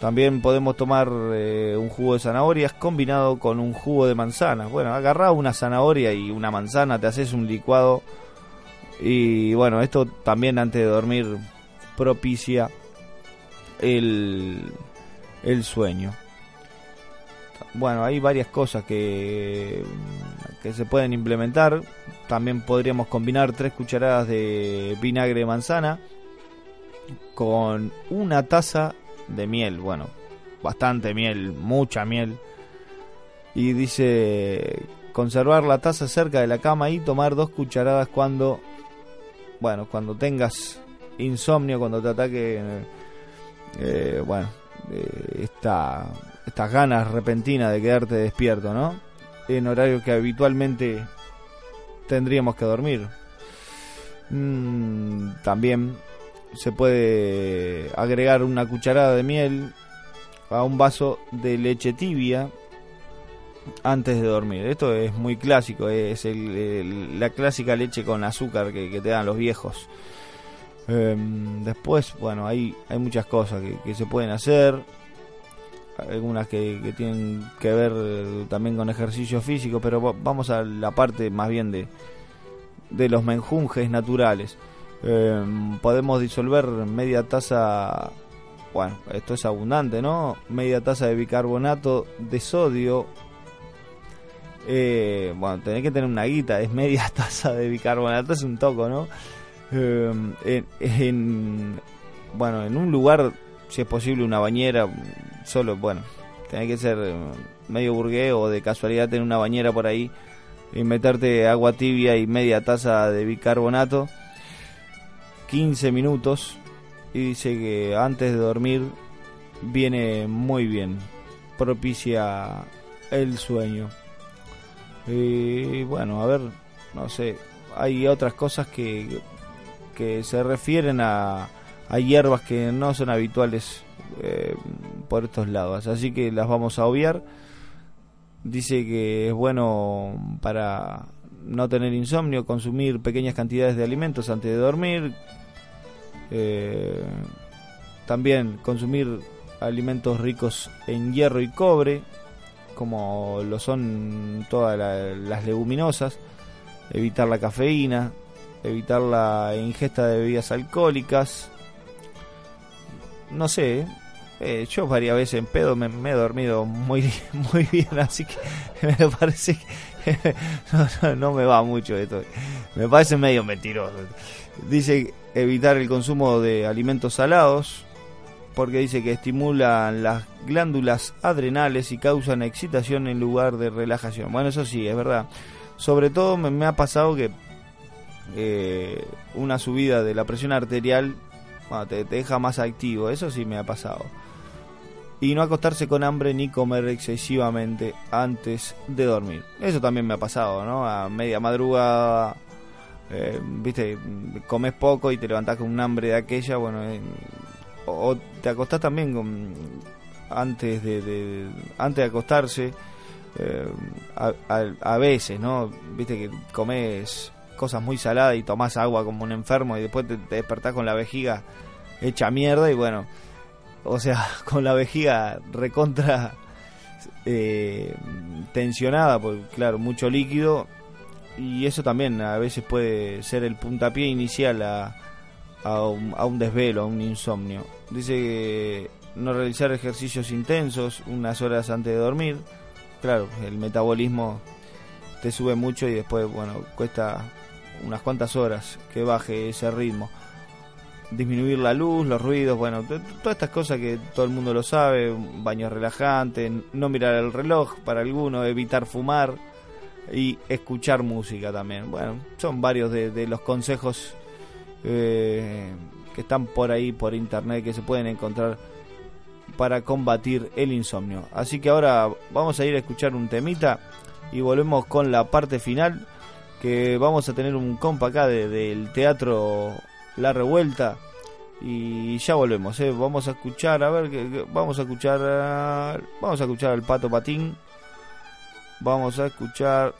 También podemos tomar eh, un jugo de zanahorias combinado con un jugo de manzana. Bueno, agarra una zanahoria y una manzana, te haces un licuado. Y bueno, esto también antes de dormir propicia el, el sueño. Bueno, hay varias cosas que, que se pueden implementar. También podríamos combinar tres cucharadas de vinagre de manzana con una taza de miel. Bueno, bastante miel, mucha miel. Y dice conservar la taza cerca de la cama y tomar dos cucharadas cuando, bueno, cuando tengas insomnio, cuando te ataque, eh, bueno, eh, esta, estas ganas repentinas de quedarte despierto, ¿no? En horario que habitualmente tendríamos que dormir. Mm, también se puede agregar una cucharada de miel a un vaso de leche tibia antes de dormir. Esto es muy clásico, es la clásica leche con azúcar que, te dan los viejos. Em, después, bueno, hay, hay muchas cosas que, se pueden hacer. Algunas que, tienen que ver también con ejercicio físico, pero vamos a la parte más bien de, de los menjunjes naturales. Em, podemos disolver media taza, bueno, esto es abundante, ¿no? Media taza de bicarbonato de sodio. Eh, bueno, tenés que tener una guita, es media taza de bicarbonato, es un toco, ¿no? Em, en, bueno, en un lugar, si es posible, una bañera, solo, bueno, tiene que ser em, medio burgués o de casualidad tener una bañera por ahí y meterte agua tibia y media taza de bicarbonato 15 minutos y dice que antes de dormir viene muy bien, propicia el sueño. Y bueno, a ver, no sé, hay otras cosas que, que se refieren a, a hierbas que no son habituales eh, por estos lados, así que las vamos a obviar. Dice que es bueno para no tener insomnio, consumir pequeñas cantidades de alimentos antes de dormir, eh, también consumir alimentos ricos en hierro y cobre, como lo son todas las leguminosas, evitar la cafeína, evitar la ingesta de bebidas alcohólicas. No sé, eh, yo varias veces en pedo me, he dormido muy, muy bien, así que me parece que no, me va mucho esto. Me parece medio mentiroso. Dice evitar el consumo de alimentos salados, porque dice que estimulan las glándulas adrenales y causan excitación en lugar de relajación. Bueno, eso sí, es verdad. Sobre todo me, ha pasado que eh, una subida de la presión arterial te, te, deja más activo, eso sí me ha pasado. Y no acostarse con hambre ni comer excesivamente antes de dormir. Eso también me ha pasado, ¿no? A media madrugada eh, viste, comes poco y te levantás con un hambre de aquella, bueno, eh, o, te acostás también con, antes de, antes de acostarse, eh, a, veces, ¿no? Viste que comes cosas muy saladas y tomás agua como un enfermo y después te, despertás con la vejiga hecha mierda y bueno, o sea, con la vejiga recontra tensionada, porque claro, mucho líquido y eso también a veces puede ser el puntapié inicial a, a, un, desvelo, a un insomnio. Dice que no realizar ejercicios intensos unas horas antes de dormir. Claro, el metabolismo te sube mucho y después, bueno, cuesta unas cuantas horas que baje ese ritmo. Disminuir la luz, los ruidos, bueno, todas estas cosas que todo el mundo lo sabe, baño relajante, no mirar el reloj para algunos, evitar fumar y escuchar música también. Bueno, son varios de, los consejos eh, que están por ahí, por internet, que se pueden encontrar para combatir el insomnio. Así que ahora vamos a ir a escuchar un temita y volvemos con la parte final que vamos a tener un compa acá del teatro La Revuelta y ya volvemos, ¿eh? vamos a escuchar, a ver, que, vamos a escuchar, vamos a escuchar al Pato Patín, vamos a escuchar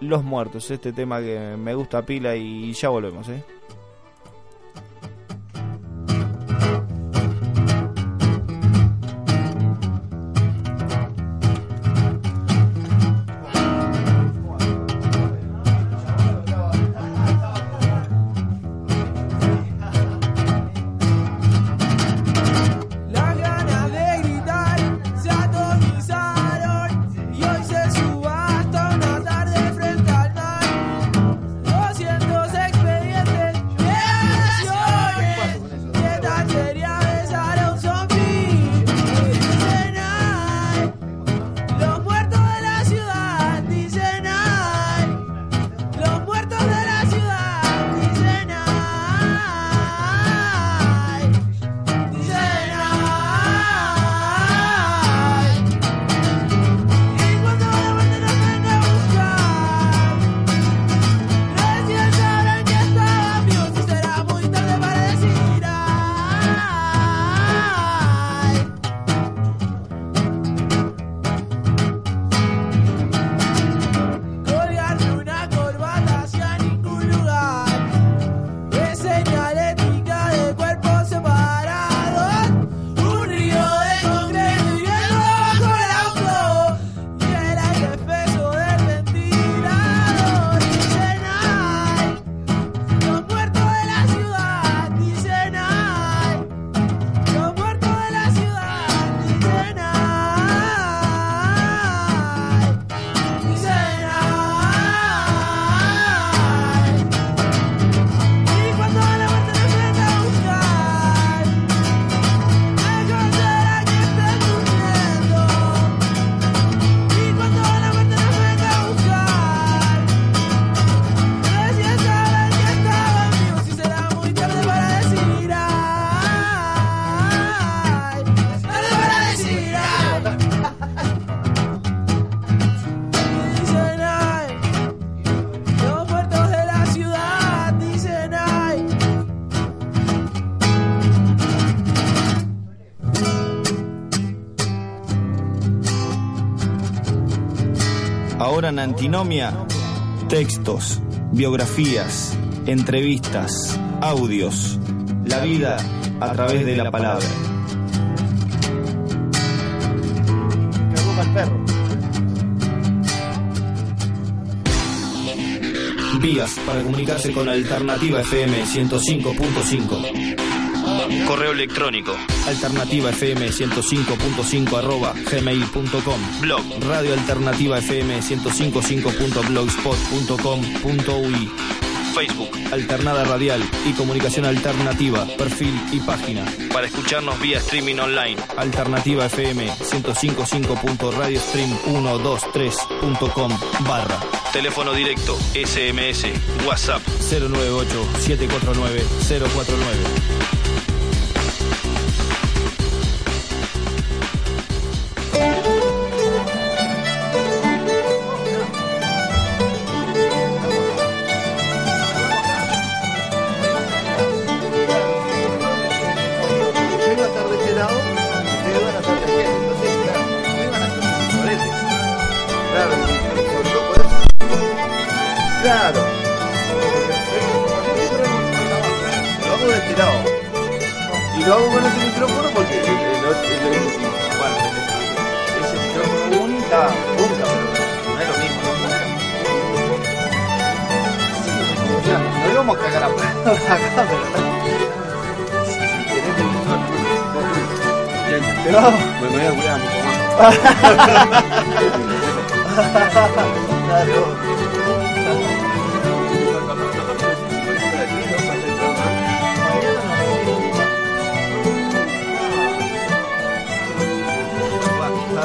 Los Muertos, este tema que me gusta pila y ya volvemos, ¿eh? Antinomia, textos, biografías, entrevistas, audios, la vida a través de la palabra. Vías para comunicarse con Alternativa FM 105.5. Correo electrónico alternativa fm 105.5 arroba gmail.com blog radio alternativa fm 105.blogspot.com.uy Facebook, Alternada Radial y Comunicación Alternativa, perfil y página. Para escucharnos vía streaming online, Alternativa FM 105.5radiostream123.com barra. Teléfono directo, SMS, WhatsApp 098 749 049. pega la pues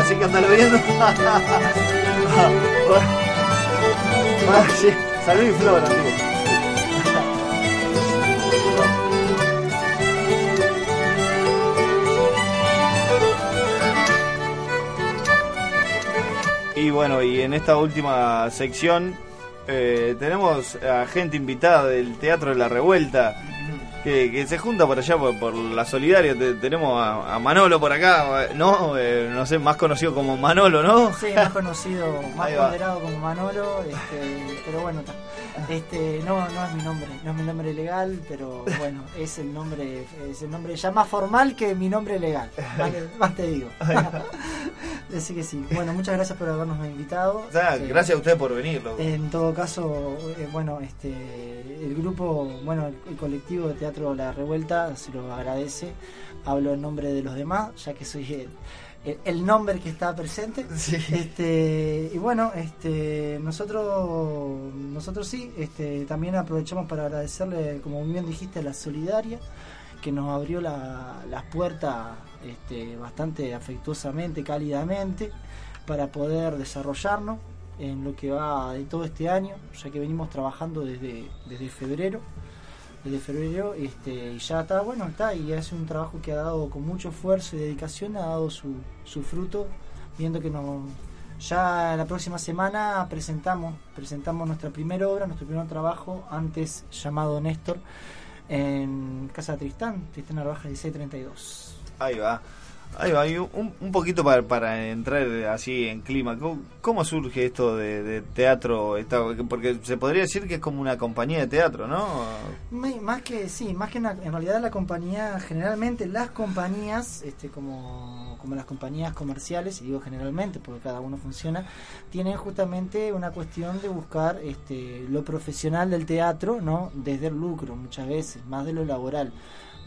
así que andalo viendo. Ah, ah, sí, salud flor, amigo. Y bueno, y en esta última sección eh, tenemos a gente invitada del Teatro de la Revuelta que, que se junta por allá por, por la Solidaria. Te- tenemos a, a Manolo por acá, ¿no? Eh, no sé, más conocido como Manolo, ¿no? Sí, más conocido, más ponderado como Manolo, este, pero bueno, este, no, no es mi nombre, no es mi nombre legal, pero bueno, es el nombre, es el nombre ya más formal que mi nombre legal, más, más te digo. Así que sí, bueno, muchas gracias por habernos invitado. O sea, Eh, gracias a usted por venir, loco. En todo caso, eh, bueno, este, el grupo, bueno, el, el colectivo de Teatro La Revuelta se lo agradece. Hablo en nombre de los demás, ya que soy el, nombre que está presente. Sí. Este, y bueno, este, nosotros, nosotros sí, este, también aprovechamos para agradecerle, como bien dijiste, a la Solidaria, que nos abrió la- las puertas este, bastante afectuosamente, cálidamente, para poder desarrollarnos en lo que va de todo este año, ya que venimos trabajando desde, desde febrero. Desde febrero, este, y ya está, bueno, está, y hace un trabajo que ha dado con mucho esfuerzo y dedicación, ha dado su, su fruto, viendo que nos, ya la próxima semana presentamos, presentamos nuestra primera obra, nuestro primer trabajo, antes llamado Néstor, en Casa Tristán, Tristán Narvaja 1632. Ahí va. Ahí va, y un, un poquito para, para entrar así en clima. ¿Cómo, surge esto de, de teatro? Esta- porque se podría decir que es como una compañía de teatro, ¿no? Más que, sí, más que una- en realidad la compañía, generalmente las compañías, este, como, como las compañías comerciales, y digo generalmente porque cada uno funciona, tienen justamente una cuestión de buscar este, lo profesional del teatro, ¿no? Desde el lucro muchas veces, más de lo laboral.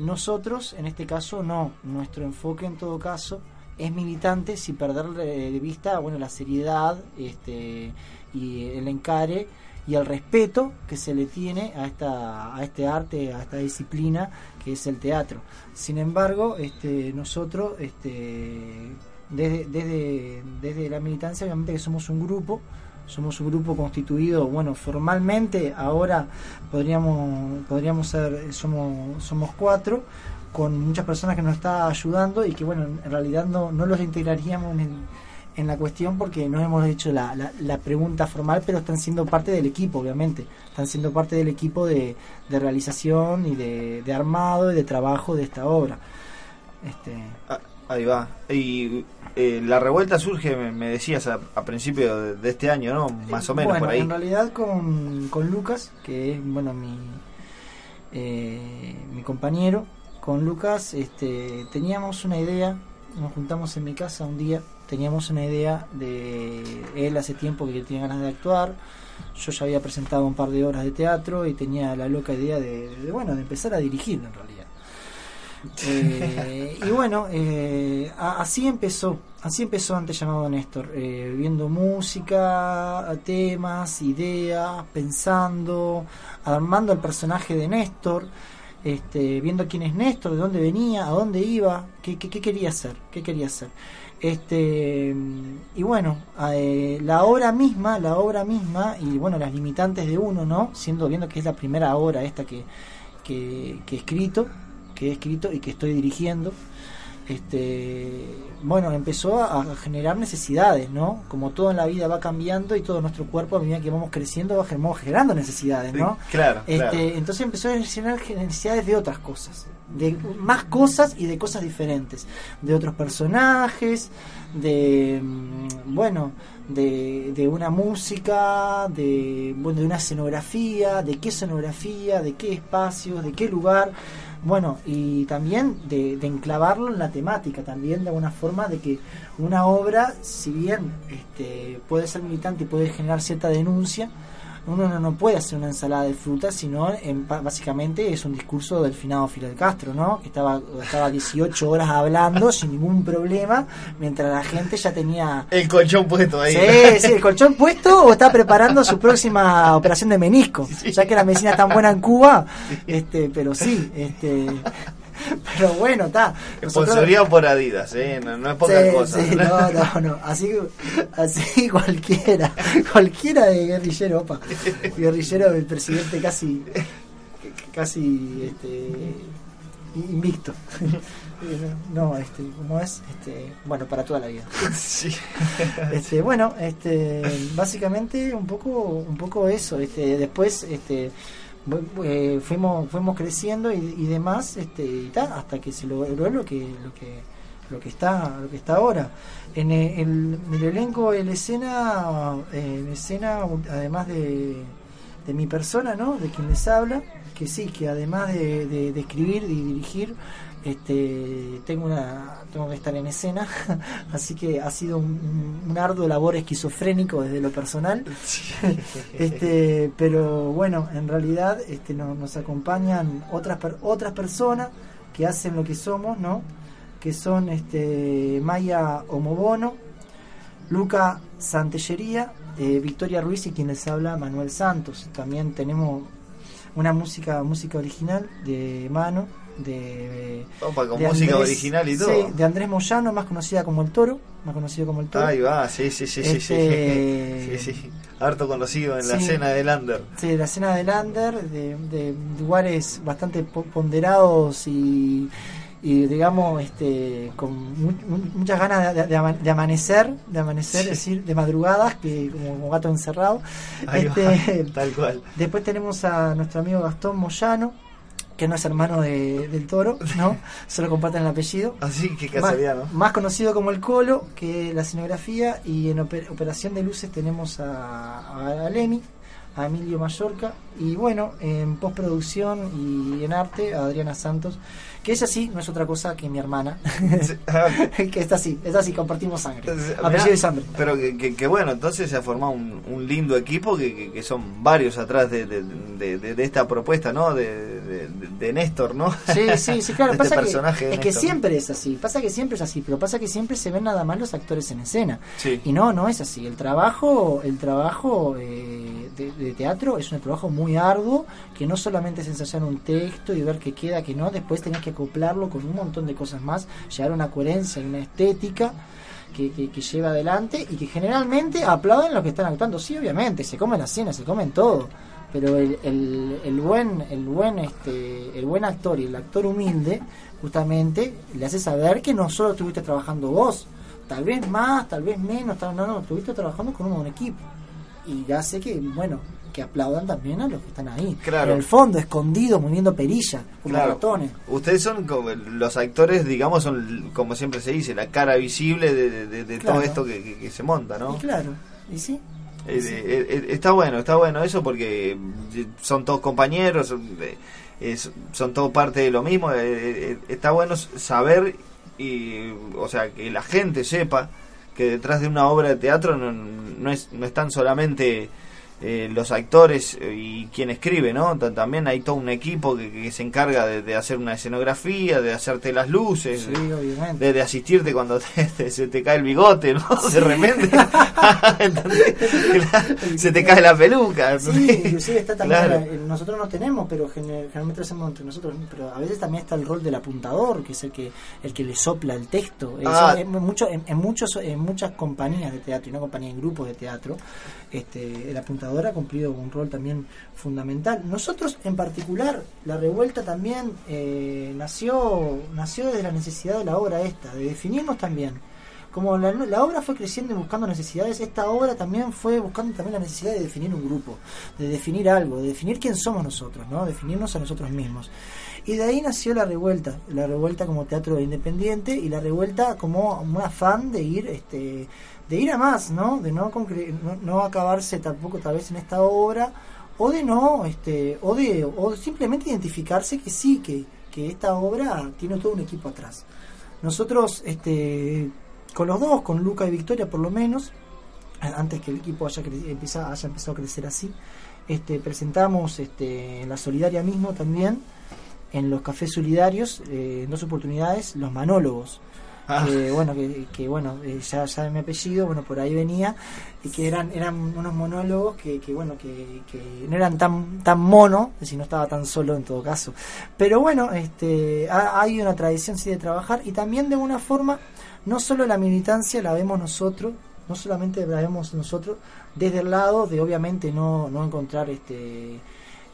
Nosotros, en este caso, no. Nuestro enfoque, en todo caso, es militante sin perder de vista bueno la seriedad este y el encare y el respeto que se le tiene a esta a este arte a esta disciplina que es el teatro sin embargo este nosotros este desde desde desde la militancia obviamente que somos un grupo somos un grupo constituido bueno formalmente ahora podríamos podríamos ser somos somos cuatro con muchas personas que nos está ayudando y que bueno en realidad no, no los integraríamos en, en la cuestión porque no hemos hecho la, la, la pregunta formal pero están siendo parte del equipo obviamente. Están siendo parte del equipo de, de realización y de, de armado y de trabajo de esta obra. Este Ah, ahí va. Y eh, la revuelta surge, me, me decías, a, a principio de, de este año, ¿no? Más o menos bueno, por ahí. en realidad con, con Lucas, que es bueno mi, eh, mi compañero, con Lucas este, teníamos una idea, nos juntamos en mi casa un día, teníamos una idea de él hace tiempo que tenía ganas de actuar, yo ya había presentado un par de obras de teatro y tenía la loca idea de, de, bueno de empezar a dirigir en realidad. Eh, y bueno, eh, así empezó, así empezó antes llamado Néstor, eh, viendo música, temas, ideas, pensando, armando el personaje de Néstor, este, viendo quién es Néstor, de dónde venía, a dónde iba, qué, qué, qué quería hacer, qué quería hacer. Este, y bueno, eh, la obra misma, la obra misma, y bueno, las limitantes de uno, ¿no? Siendo viendo que es la primera obra esta que, que, que he escrito, que he escrito y que estoy dirigiendo, este, bueno, empezó a, a generar necesidades, ¿no? Como todo en la vida va cambiando y todo nuestro cuerpo a medida que vamos creciendo va vamos generando necesidades, ¿no? Claro, Este, claro. Entonces empezó a generar necesidades de otras cosas, de más cosas y de cosas diferentes, de otros personajes, de mm, bueno, de, de una música, de bueno, de una escenografía, de qué escenografía, de qué espacios, de qué lugar, bueno, y también de, de enclavarlo en la temática, también de alguna forma de que una obra, si bien este, puede ser militante y puede generar cierta denuncia, uno no, no puede hacer una ensalada de frutas, sino en, básicamente es un discurso del finado Fidel Castro, ¿no? Que estaba, estaba 18 horas hablando sin ningún problema, mientras la gente ya tenía... El colchón puesto ahí. Sí, sí, el colchón puesto o está preparando su próxima operación de menisco, ya que la medicina es tan buena en Cuba, este, pero sí, este, pero bueno, está. Sponsoría por Adidas, ¿eh? No, es poca cosa. Sí, no, no, no. Así, así cualquiera, cualquiera de guerrillero, opa. Guerrillero del presidente casi, casi este, invicto. no, este, ¿cómo es? Este, bueno, para toda la vida. Sí. Este, bueno, este, básicamente un poco, un poco eso. Este, después, este, eh, fuimos, fuimos creciendo y, demás, este, hasta que se logró lo que, lo que, lo que está, lo que está ahora. En el, el elenco, en escena, en escena, además de, de mi persona, ¿no? De quien les habla, que sí, que además de, de escribir y dirigir este tengo una tengo que estar en escena así que ha sido un, un arduo labor esquizofrénico desde lo personal. Este pero bueno en realidad este nos acompañan otras otras personas que hacen lo que somos no que son este Maya Omobono Luca Santellería eh, Victoria Ruiz y quien les habla Manuel Santos. También tenemos una música música original de mano de, Opa, con música original y todo. Sí, de Andrés Moyano, más conocida como El Toro, más conocido como El Toro. Ahí va, sí, sí, sí, sí, sí. Este, sí, Harto conocido en la escena del Under. Sí, la escena del Under, de, de lugares bastante ponderados y, y digamos este con muchas ganas de, de, amanecer de amanecer es decir de madrugadas que como, gato encerrado este, tal cual después tenemos a nuestro amigo Gastón Moyano que no es hermano de, del toro, ¿no? Solo comparten el apellido. Así que casualidad, más, ¿no? Más conocido como el Colo, que la escenografía, y en operación de luces tenemos a, a Lemi, a Emilio Mallorca, y bueno, en postproducción y en arte a Adriana Santos, que es así, no es otra cosa que mi hermana, que está así, es así, compartimos sangre, apellido y sangre. Pero que, bueno, entonces se ha formado un, lindo equipo que, que, son varios atrás de, de, esta propuesta, ¿no? De, Néstor, ¿no? Sí, sí, sí, claro, este pasa que, es que siempre es así, pasa que siempre es así, pero pasa que siempre se ven nada más los actores en escena. Y no, no es así, el trabajo, el trabajo eh, de, teatro es un trabajo muy arduo, que no solamente es ensayar un texto y ver qué queda, que no, después tenés que acoplarlo con un montón de cosas más, llegar a una coherencia y una estética que, que, lleva adelante y que generalmente aplauden los que están actuando. Sí, obviamente, se comen la cena, se comen todo, pero el, el, el, buen el buen este el buen actor y el actor humilde justamente le hace saber que no solo estuviste trabajando vos, tal vez más, tal vez menos, tal, no, no, estuviste trabajando con un equipo. Y ya sé que, bueno, que aplaudan también a los que están ahí. Claro. En el fondo, escondido, moviendo perilla, como ratones. Ustedes son como los actores, digamos, son como siempre se dice, la cara visible de, todo esto que, se monta, ¿no? claro, y sí. Eh, eh, eh, está bueno, está bueno eso porque son todos compañeros, son, son todos parte de lo mismo. está bueno saber y, o sea, que la gente sepa que detrás de una obra de teatro no, no es, no están solamente eh, los actores eh, y quien escribe, ¿no? También hay todo un equipo que, se encarga de, hacer una escenografía, de hacerte las luces, de, asistirte cuando se te cae el bigote, ¿no? De repente se te cae la peluca. Sí, inclusive está también, nosotros no tenemos, pero generalmente lo hacemos entre nosotros, pero a veces también está el rol del apuntador, que es el que el que le sopla el texto. Ah. en, mucho, en, muchos, en muchas compañías de teatro, y no compañías, en grupos de teatro, este, el apuntador ha cumplido un rol también fundamental. Nosotros en particular, la revuelta también eh, nació, nació desde la necesidad de la obra esta, de definirnos también. Como la, la, obra fue creciendo y buscando necesidades, esta obra también fue buscando también la necesidad de definir un grupo, de definir algo, de definir quién somos nosotros, ¿no? definirnos a nosotros mismos. Y de ahí nació la revuelta, la revuelta como teatro independiente y la revuelta como un afán de ir este, de ir a más, ¿no? De no, no, acabarse tampoco tal vez en esta obra o de no, este, o de o simplemente identificarse que sí, que, que esta obra tiene todo un equipo atrás. Nosotros, este, con los dos, con Luca y Victoria por lo menos, antes que el equipo haya, empieza, haya empezado a crecer así, este, presentamos este, en la Solidaria mismo también, en los cafés solidarios, eh, en dos oportunidades, los manólogos Ah. bueno, que, bueno, eh, ya sabe mi apellido, bueno, por ahí venía, y que eran eran unos monólogos que, que bueno, que, que, no eran tan tan mono, si no estaba tan solo en todo caso. Pero bueno, este hay una tradición sí de trabajar y también de una forma, no solo la militancia la vemos nosotros, no solamente la vemos nosotros, desde el lado de obviamente no, no encontrar este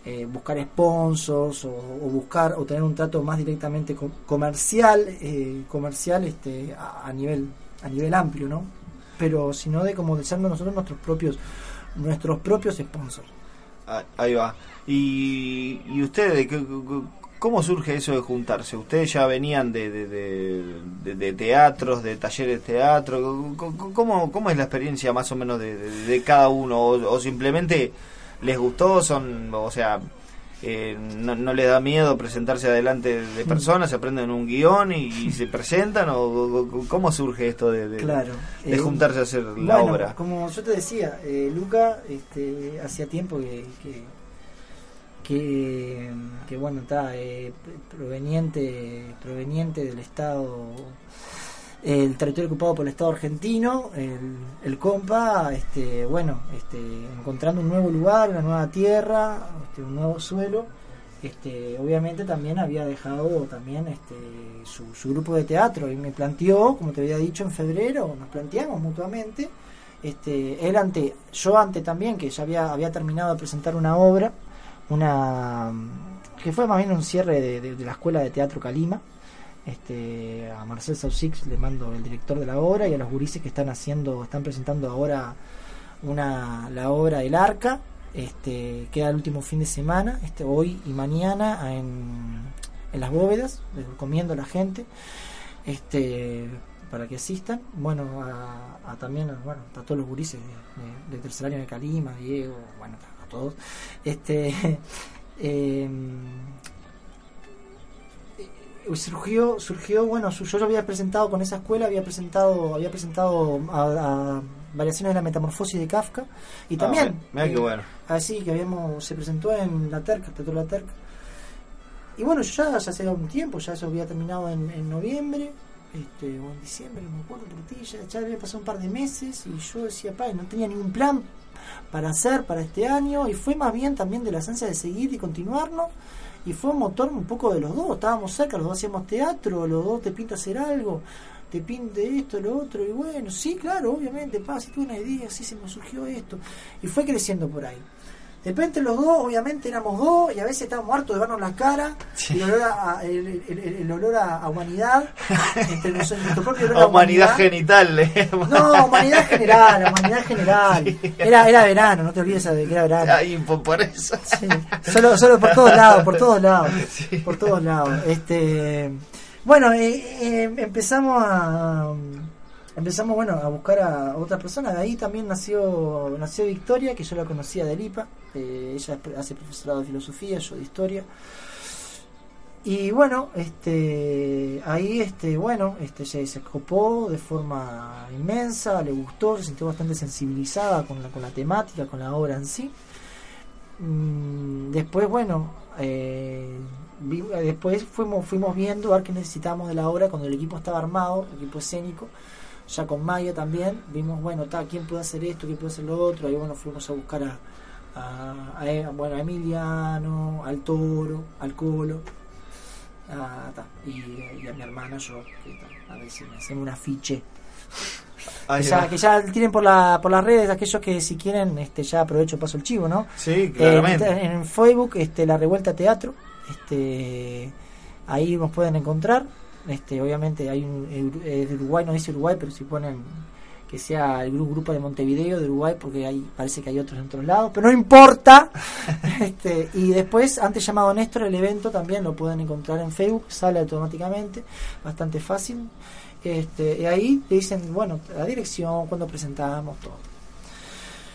eh, buscar sponsors o, buscar o tener un trato más directamente comercial eh, comercial este a, nivel a nivel amplio no pero sino de como de ser nosotros nuestros propios nuestros propios sponsors ah, ahí va y, y ustedes ¿Cómo surge eso de juntarse? ¿Ustedes ya venían de, de, de, teatros, de talleres de teatro? ¿Cómo, ¿Cómo, es la experiencia más o menos de, cada uno? o simplemente les gustó, son, o sea, eh, no, no les da miedo presentarse adelante de mm. personas, se aprenden un guion y, se presentan o, cómo surge esto de, de, de eh, juntarse a hacer la obra. Como yo te decía, eh, Luca, este, hacía tiempo que, que, que, bueno está proveniente proveniente del estado el territorio ocupado por el Estado argentino, el, compa, este, bueno, este, encontrando un nuevo lugar, una nueva tierra, este, un nuevo suelo, este, obviamente también había dejado también este, su, grupo de teatro. Y me planteó, como te había dicho en febrero, nos planteamos mutuamente, este, él ante, yo ante también, que ya había, había terminado de presentar una obra, una que fue más bien un cierre de la Escuela de Teatro Calima, este, a Marcel Sausix le mando el director de la obra y a los gurises que están haciendo, están presentando ahora una, la obra del arca, este, queda el último fin de semana, este, hoy y mañana en, en las bóvedas, les recomiendo a la gente, este, para que asistan, bueno, a, también bueno, a todos los gurises de, tercer año de Calima, Diego, bueno, a todos, este, eh, surgió, surgió, bueno, yo lo había presentado con esa escuela, había presentado, había presentado a, variaciones de la metamorfosis de Kafka y ah, también, eh, bueno. así que habíamos, se presentó en la Terca, Teatro La Terca. Y bueno, yo ya, ya hace un tiempo, ya eso había terminado en, noviembre, este, o en diciembre, no me acuerdo por ti, ya, había pasado un par de meses y yo decía, pa, no tenía ningún plan para hacer para este año y fue más bien también de la esencia de seguir y continuarnos y fue un motor un poco de los dos, estábamos cerca, los dos hacíamos teatro, los dos te pinta hacer algo, te pinte esto, lo otro, y bueno, sí, claro, obviamente, pa, si tuve una idea, sí se me surgió esto, y fue creciendo por ahí. De repente los dos, obviamente, éramos dos y a veces estábamos hartos de vernos la cara, el olor a, el, olor a, humanidad, entre nuestro propio olor a humanidad, genital. No, humanidad general, humanidad general. Era, era verano, no te olvides de que era verano. Ay, por eso. Solo, solo por todos lados, por todos lados, por todos lados. Este, bueno, eh, eh, empezamos a empezamos bueno a buscar a otras personas de ahí también nació nació Victoria que yo la conocía de Lipa eh, ella hace profesorado de filosofía yo de historia. Y bueno este ahí este bueno este se, escopó de forma inmensa le gustó se sintió bastante sensibilizada con la con la temática con la obra en sí. Mm, después bueno eh, después fuimos fuimos viendo a ver qué necesitábamos de la obra cuando el equipo estaba armado el equipo escénico ya con Maya también, vimos, bueno, ta, quién puede hacer esto, quién puede hacer lo otro, ahí bueno, fuimos a buscar a, a, bueno, a Emiliano, al Toro, al Colo, y, a mi hermana yo, a ver si me hacemos un afiche. que, ya, que ya tienen por, la, por las redes aquellos que si quieren este ya aprovecho paso el chivo no sí claramente. en, Facebook este la revuelta teatro este ahí nos pueden encontrar este, obviamente hay un de Uruguay, no dice Uruguay, pero si ponen que sea el grupo de Montevideo de Uruguay, porque hay, parece que hay otros en otros lados, pero no importa. este, y después, antes llamado Néstor, el evento también lo pueden encontrar en Facebook, sale automáticamente, bastante fácil. Este, y ahí te dicen, bueno, la dirección, cuando presentamos, todo.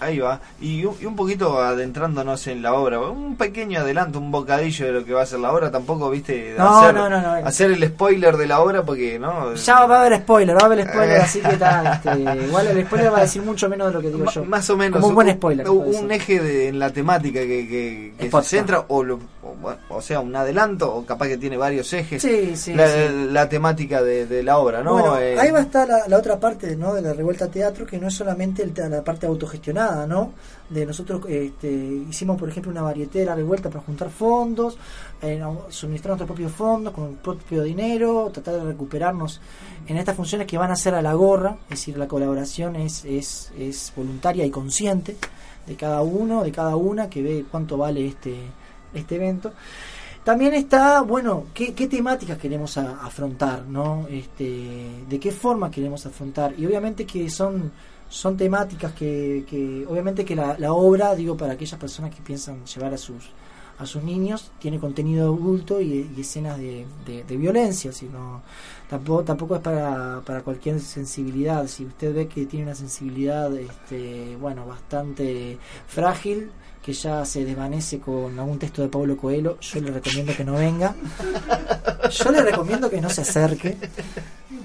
Ahí va. Y un, poquito adentrándonos en la obra, un pequeño adelanto, un bocadillo de lo que va a ser la obra, tampoco, viste, hacer, hacer el spoiler de la obra porque, ¿no? Ya va a haber spoiler, va a haber spoiler, así que tal, este, igual el spoiler va a decir mucho menos de lo que digo yo. Más o menos. un buen spoiler. Un, eje de, en la temática que, que, se centra, o, bueno, o sea, un adelanto, o capaz que tiene varios ejes, Sí, sí, la, sí. la temática de, de la obra, ¿no? Bueno, Eh, ahí va a estar la, la otra parte ¿no? de la revuelta teatro, que no es solamente el la parte autogestionada, ¿no? De nosotros este, hicimos, por ejemplo, una varieté de la revuelta para juntar fondos, eh, suministrar nuestros propios fondos con el propio dinero, tratar de recuperarnos en estas funciones que van a ser a la gorra, es decir, la colaboración es, es, es voluntaria y consciente de cada uno, de cada una, que ve cuánto vale este, este evento. También está, bueno, qué, qué temáticas queremos a- afrontar, ¿no? Este, de qué forma queremos afrontar. Y obviamente que son, son temáticas que, que obviamente que la, la obra, digo, para aquellas personas que piensan llevar a sus a sus niños, tiene contenido adulto y, y escenas de, violencia, sino tampoco, tampoco es para, para cualquier sensibilidad. Si usted ve que tiene una sensibilidad, este, bueno, bastante frágil, que ya se desvanece con algún texto de Pablo Coelho, yo le recomiendo que no venga. Yo le recomiendo que no se acerque.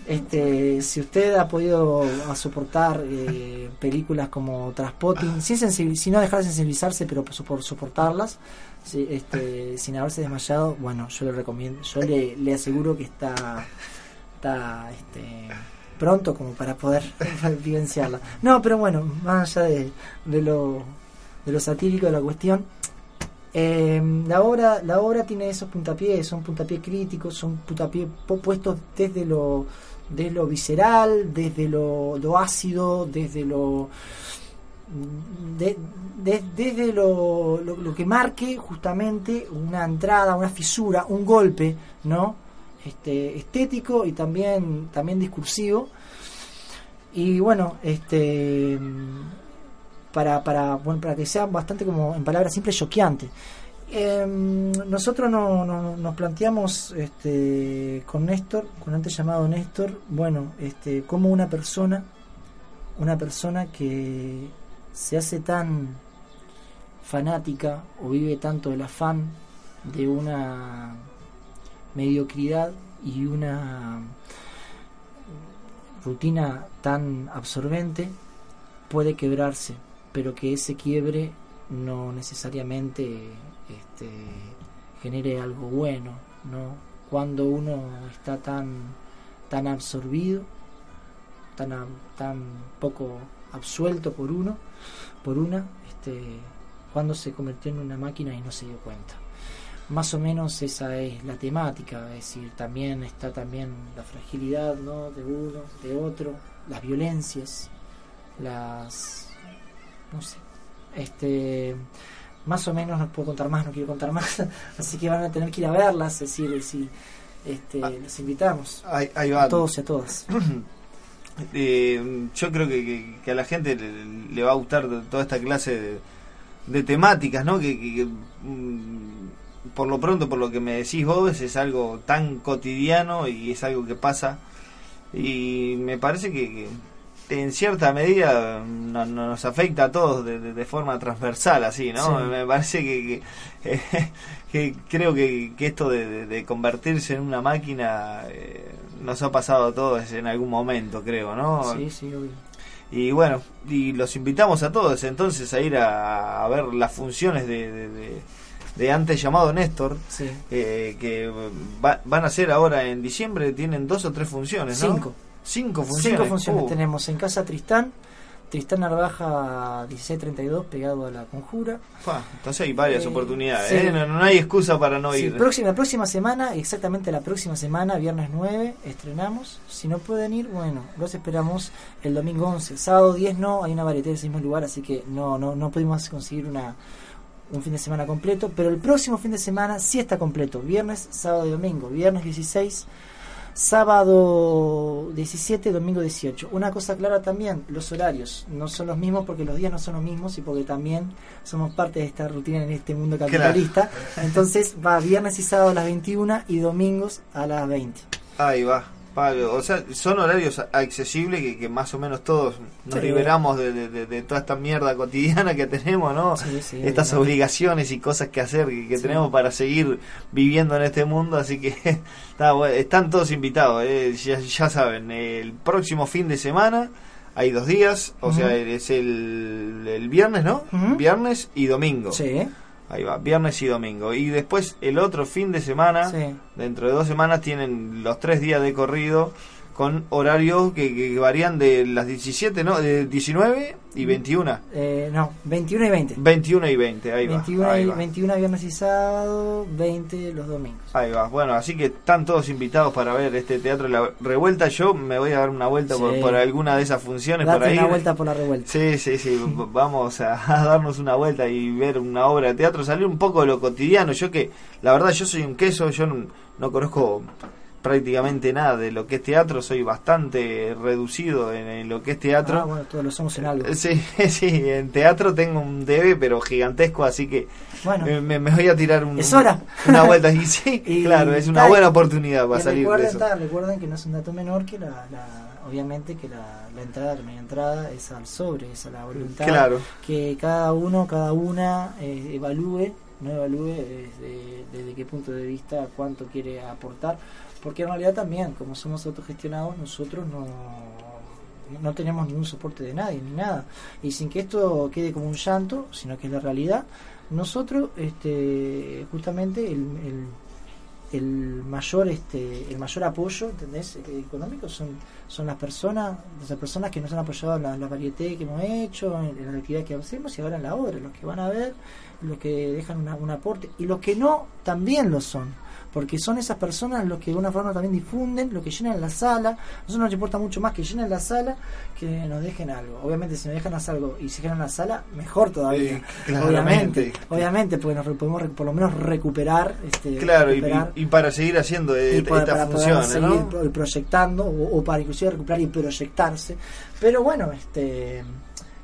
Este, si usted ha podido soportar eh, películas como Traspotting, sin, sin no dejar de sensibilizarse, pero por sopor- soportarlas, sí, este, sin haberse desmayado, bueno, yo le recomiendo, yo le, le aseguro que está, está este, pronto como para poder vivenciarla. No, pero bueno, más allá de, de lo, de lo satírico de la cuestión, eh, la obra la obra tiene esos puntapiés, son puntapiés críticos, son puntapiés pu- puestos desde lo desde lo visceral, desde lo, lo ácido, desde lo de- de- desde lo, lo, que marque justamente una entrada, una fisura, un golpe, ¿no? Este, estético y también también discursivo. Y bueno, este para, para, bueno, para que sea bastante como en palabras simples choqueante. Em, nosotros no, no- nos planteamos este, con Néstor, con antes llamado Néstor, bueno, este, como una persona, una persona que se hace tan fanática o vive tanto el afán de una mediocridad y una rutina tan absorbente puede quebrarse, pero que ese quiebre no necesariamente este, genere algo bueno, ¿no? Cuando uno está tan tan absorbido, tan tan poco absuelto por uno, por una, este, cuando se convirtió en una máquina y no se dio cuenta. Más o menos esa es la temática, es decir, también está también la fragilidad, ¿no? de uno, de otro, las violencias, las no sé este más o menos no puedo contar más no quiero contar más así que van a tener que ir a verlas es decir si este Ah. los invitamos ahí va. a todos y a todas Eh, yo creo que, que- que a la gente le, le va a gustar toda esta clase de, de temáticas, ¿no? Que, que- que, mm, por lo pronto, por lo que me decís vos, es algo tan cotidiano y es algo que pasa. Y me parece que, en cierta medida no- no- nos afecta a todos de, de- de forma transversal, así, ¿no? Sí. Me parece que, que, que creo que, que esto de, de- de convertirse en una máquina eh, nos ha pasado a todos en algún momento, creo, ¿no? sí sí obvio. Y bueno, y los invitamos a todos entonces a ir a, a ver las funciones de, de, de- de antes llamado Néstor, sí eh, que va- van a ser ahora en diciembre, tienen dos o tres funciones, ¿no? cinco Cinco funciones. cinco funciones Uh, tenemos en casa Tristán Tristán Narvaja 1632 pegado a la conjura entonces hay varias Eh, oportunidades, sí. ¿eh? no, no hay excusa para no Sí, ir. próxima, próxima semana, exactamente la próxima semana, viernes 9, estrenamos. Si no pueden ir, bueno, los esperamos el domingo 11. Sábado 10 no, hay una variedad en ese mismo lugar, así que no, no, no pudimos conseguir una, un fin de semana completo. Pero el próximo fin de semana sí está completo. Viernes, sábado y domingo. Viernes 16, sábado 17, domingo 18. Una cosa clara también, los horarios no son los mismos porque los días no son los mismos y porque también somos parte de esta rutina en este mundo capitalista. Entonces va viernes y sábado a las 21 y domingos a las 20. Ahí va. O sea, son horarios accesibles que, que más o menos todos nos Sí. liberamos de, de- de- de toda esta mierda cotidiana que tenemos, ¿no? Sí, sí, Estas obviamente. obligaciones y cosas que hacer que, tenemos para seguir viviendo en este mundo, así que está bueno, están todos invitados, eh, ya, ya saben, el próximo fin de semana hay dos días, o sea, es el, el viernes, ¿no? Viernes y domingo. Sí, Ahí va, viernes y domingo. Y después el otro fin de semana, Sí. dentro de dos semanas, tienen los tres días de corrido con horarios que, que varían de las 17, ¿no? De 19 y 21. Eh, no, 21 y 20. 21 y 20, ahí 21, va. Ahí y, va. 21 viernes y sábado, 20 los domingos. Ahí va. Bueno, así que están todos invitados para ver este teatro La Revuelta. Yo me voy a dar una vuelta por, Sí. por alguna de esas funciones por Date ahí. una vuelta por la revuelta. Sí, sí, sí, vamos a, a darnos una vuelta y ver una obra de teatro, salir un poco de lo cotidiano. Yo que, la verdad, yo soy un queso, yo no, no conozco prácticamente nada de lo que es teatro, soy bastante reducido en, en lo que es teatro. Ah, bueno, todos lo somos en algo. Sí, sí, en teatro tengo un debe, pero gigantesco, así que Bueno, me, voy a tirar un- Es hora. una vuelta. Y sí, Y claro, es una tal, buena oportunidad para salir de recuerden, eso. tal, recuerden que no es un dato menor que la, la- obviamente que la, la entrada, la media entrada es al sobre, es a la voluntad. Claro. Que cada uno, cada una eh, evalúe, no evalúe desde, desde qué punto de vista, cuánto quiere aportar. Porque en realidad también, como somos autogestionados, nosotros no, no tenemos ningún soporte de nadie, ni nada. Y sin que esto quede como un llanto, sino que es la realidad, nosotros, este, justamente, el, el, el mayor este el mayor apoyo ¿entendés? Eh, económico son son las personas las personas que nos han apoyado en la, la que hemos hecho en, en la actividad que hacemos y ahora en la obra los que van a ver los que dejan una- un aporte y los que no también lo son porque son esas personas los que de una forma también difunden, los que llenan la sala. A nosotros nos importa mucho más que llenen la sala que nos dejen algo. Obviamente, si nos dejan algo y si llenan la sala, mejor todavía. Claramente. obviamente, obviamente, porque nos podemos por lo menos recuperar. Este, Claro, y, recuperar y- y para seguir haciendo eh, y para, estas para poder funciones, seguir proyectando o, o para inclusive recuperar y proyectarse pero bueno este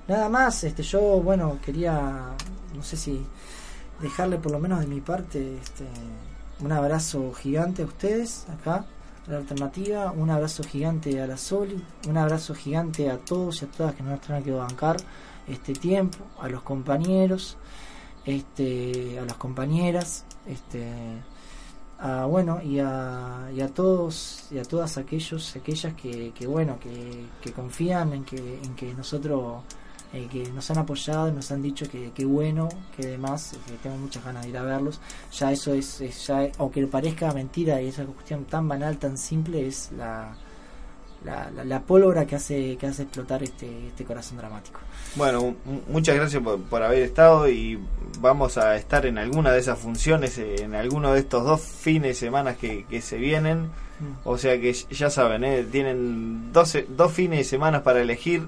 nada más este yo bueno quería no sé si dejarle por lo menos de mi parte este un abrazo gigante a ustedes acá a la alternativa. Un abrazo gigante a la Soli. Un abrazo gigante a todos y a todas que nos tengan que bancar este tiempo. A los compañeros este a las compañeras este a, bueno y a, y a todos y a todas aquellos aquellas que, que bueno que, confían en que en que nosotros eh, que nos han apoyado nos han dicho que, que bueno que demás que tengo muchas ganas de ir a verlos ya eso es, es ya aunque parezca mentira y esa cuestión tan banal tan simple es la la, la, la pólvora que hace que hace explotar este este corazón dramático Bueno, muchas gracias por, por haber estado y vamos a estar en alguna de esas funciones, eh, en alguno de estos dos fines de semana que, que se vienen. Mm. O sea que ya saben, eh, tienen 12, dos fines de semana para elegir,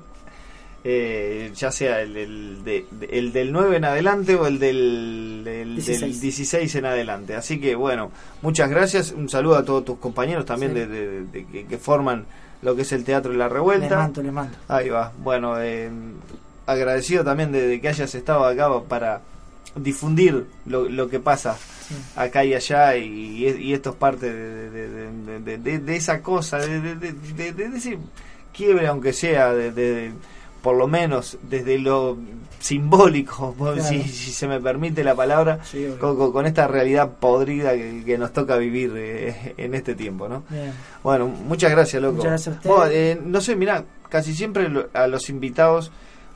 eh, ya sea el, del- de- el del 9 en adelante o el del, del, del 16. 16 en adelante. Así que bueno, muchas gracias. Un saludo a todos tus compañeros también Sí. de, de- de- que, que forman lo que es el Teatro de la les Revuelta. mando les mando Ahí va. Bueno, eh, agradecido también de, que hayas estado acá para difundir lo, lo que pasa Sí. acá y allá y, y esto es parte de, esa cosa, de, de- de- de- de ese quiebre aunque sea, de- por lo menos desde lo simbólico, Claro. si, si se me permite la palabra, Sí, con, esta realidad podrida que, que nos toca vivir eh, en este tiempo, ¿no? Bien. Bueno, muchas gracias, loco. Muchas gracias a eh, no sé, mira, casi siempre lo- a los invitados,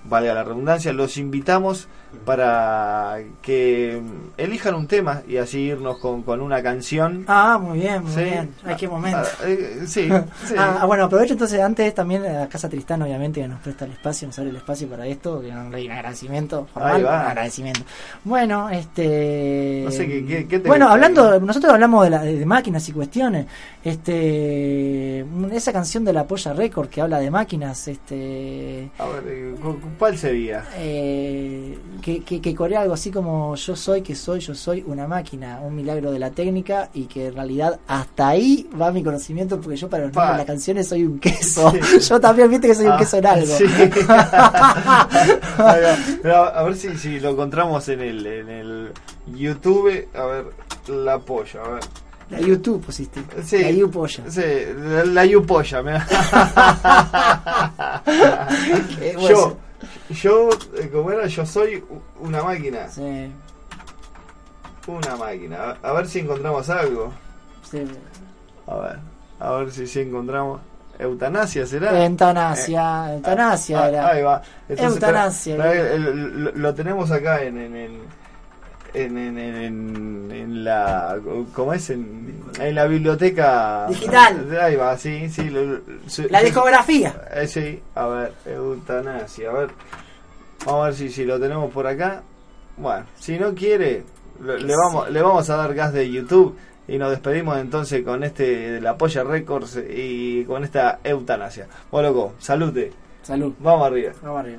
vale a la redundancia, los invitamos para que elijan un tema y así irnos con, con una canción. Ah, muy bien, muy Sí. bien. Ay, qué momento. Ah, eh, sí, sí. Ah, bueno, aprovecho entonces antes también a Casa Tristán, obviamente, que nos presta el espacio, nos abre el espacio para esto, que un un agradecimiento formal, Ahí va. un agradecimiento. Bueno, este... No sé, ¿qué- qué- qué te Bueno, hablando, nosotros hablamos de, la- de máquinas y cuestiones, este... Esa canción de la Polla Record que habla de máquinas, este... A ver, eh, ¿cu- ¿cuál sería? eh, que, que, que corea algo así como yo soy, que soy, yo soy una máquina, un milagro de la técnica y que en realidad hasta ahí va mi conocimiento porque yo para los nombres de las canciones soy un queso. Sí. Yo también viste que soy un Ah, queso en algo. sí. A ver si, si lo encontramos en el, en el YouTube. A ver, la polla. A ver. La YouTube pusiste. Sí. La YouPolla. Sí, la, la yupolla. me- yo, yo, eh, como era, yo soy una máquina. sí, Una máquina. A, ver si encontramos algo. sí. A ver, a ver si, si encontramos. ¿Eutanasia será? Eutanasia, eutanasia Ah, era. Ahí va. Eutanasia. tra- tra- el- el- lo, lo tenemos acá en, en, en, en, en, en, en la ¿cómo es? En, en la biblioteca Digital. Ahí va, sí, sí. lo- su- La discografía. eh, sí, a ver, eutanasia, a ver. Vamos a ver si, si lo tenemos por acá. Bueno, si no quiere, le, le vamos, le vamos a dar gas de YouTube y nos despedimos entonces con este de la Polla Records y con esta eutanasia. Bueno, loco, salute. Salud. Vamos arriba. Vamos arriba.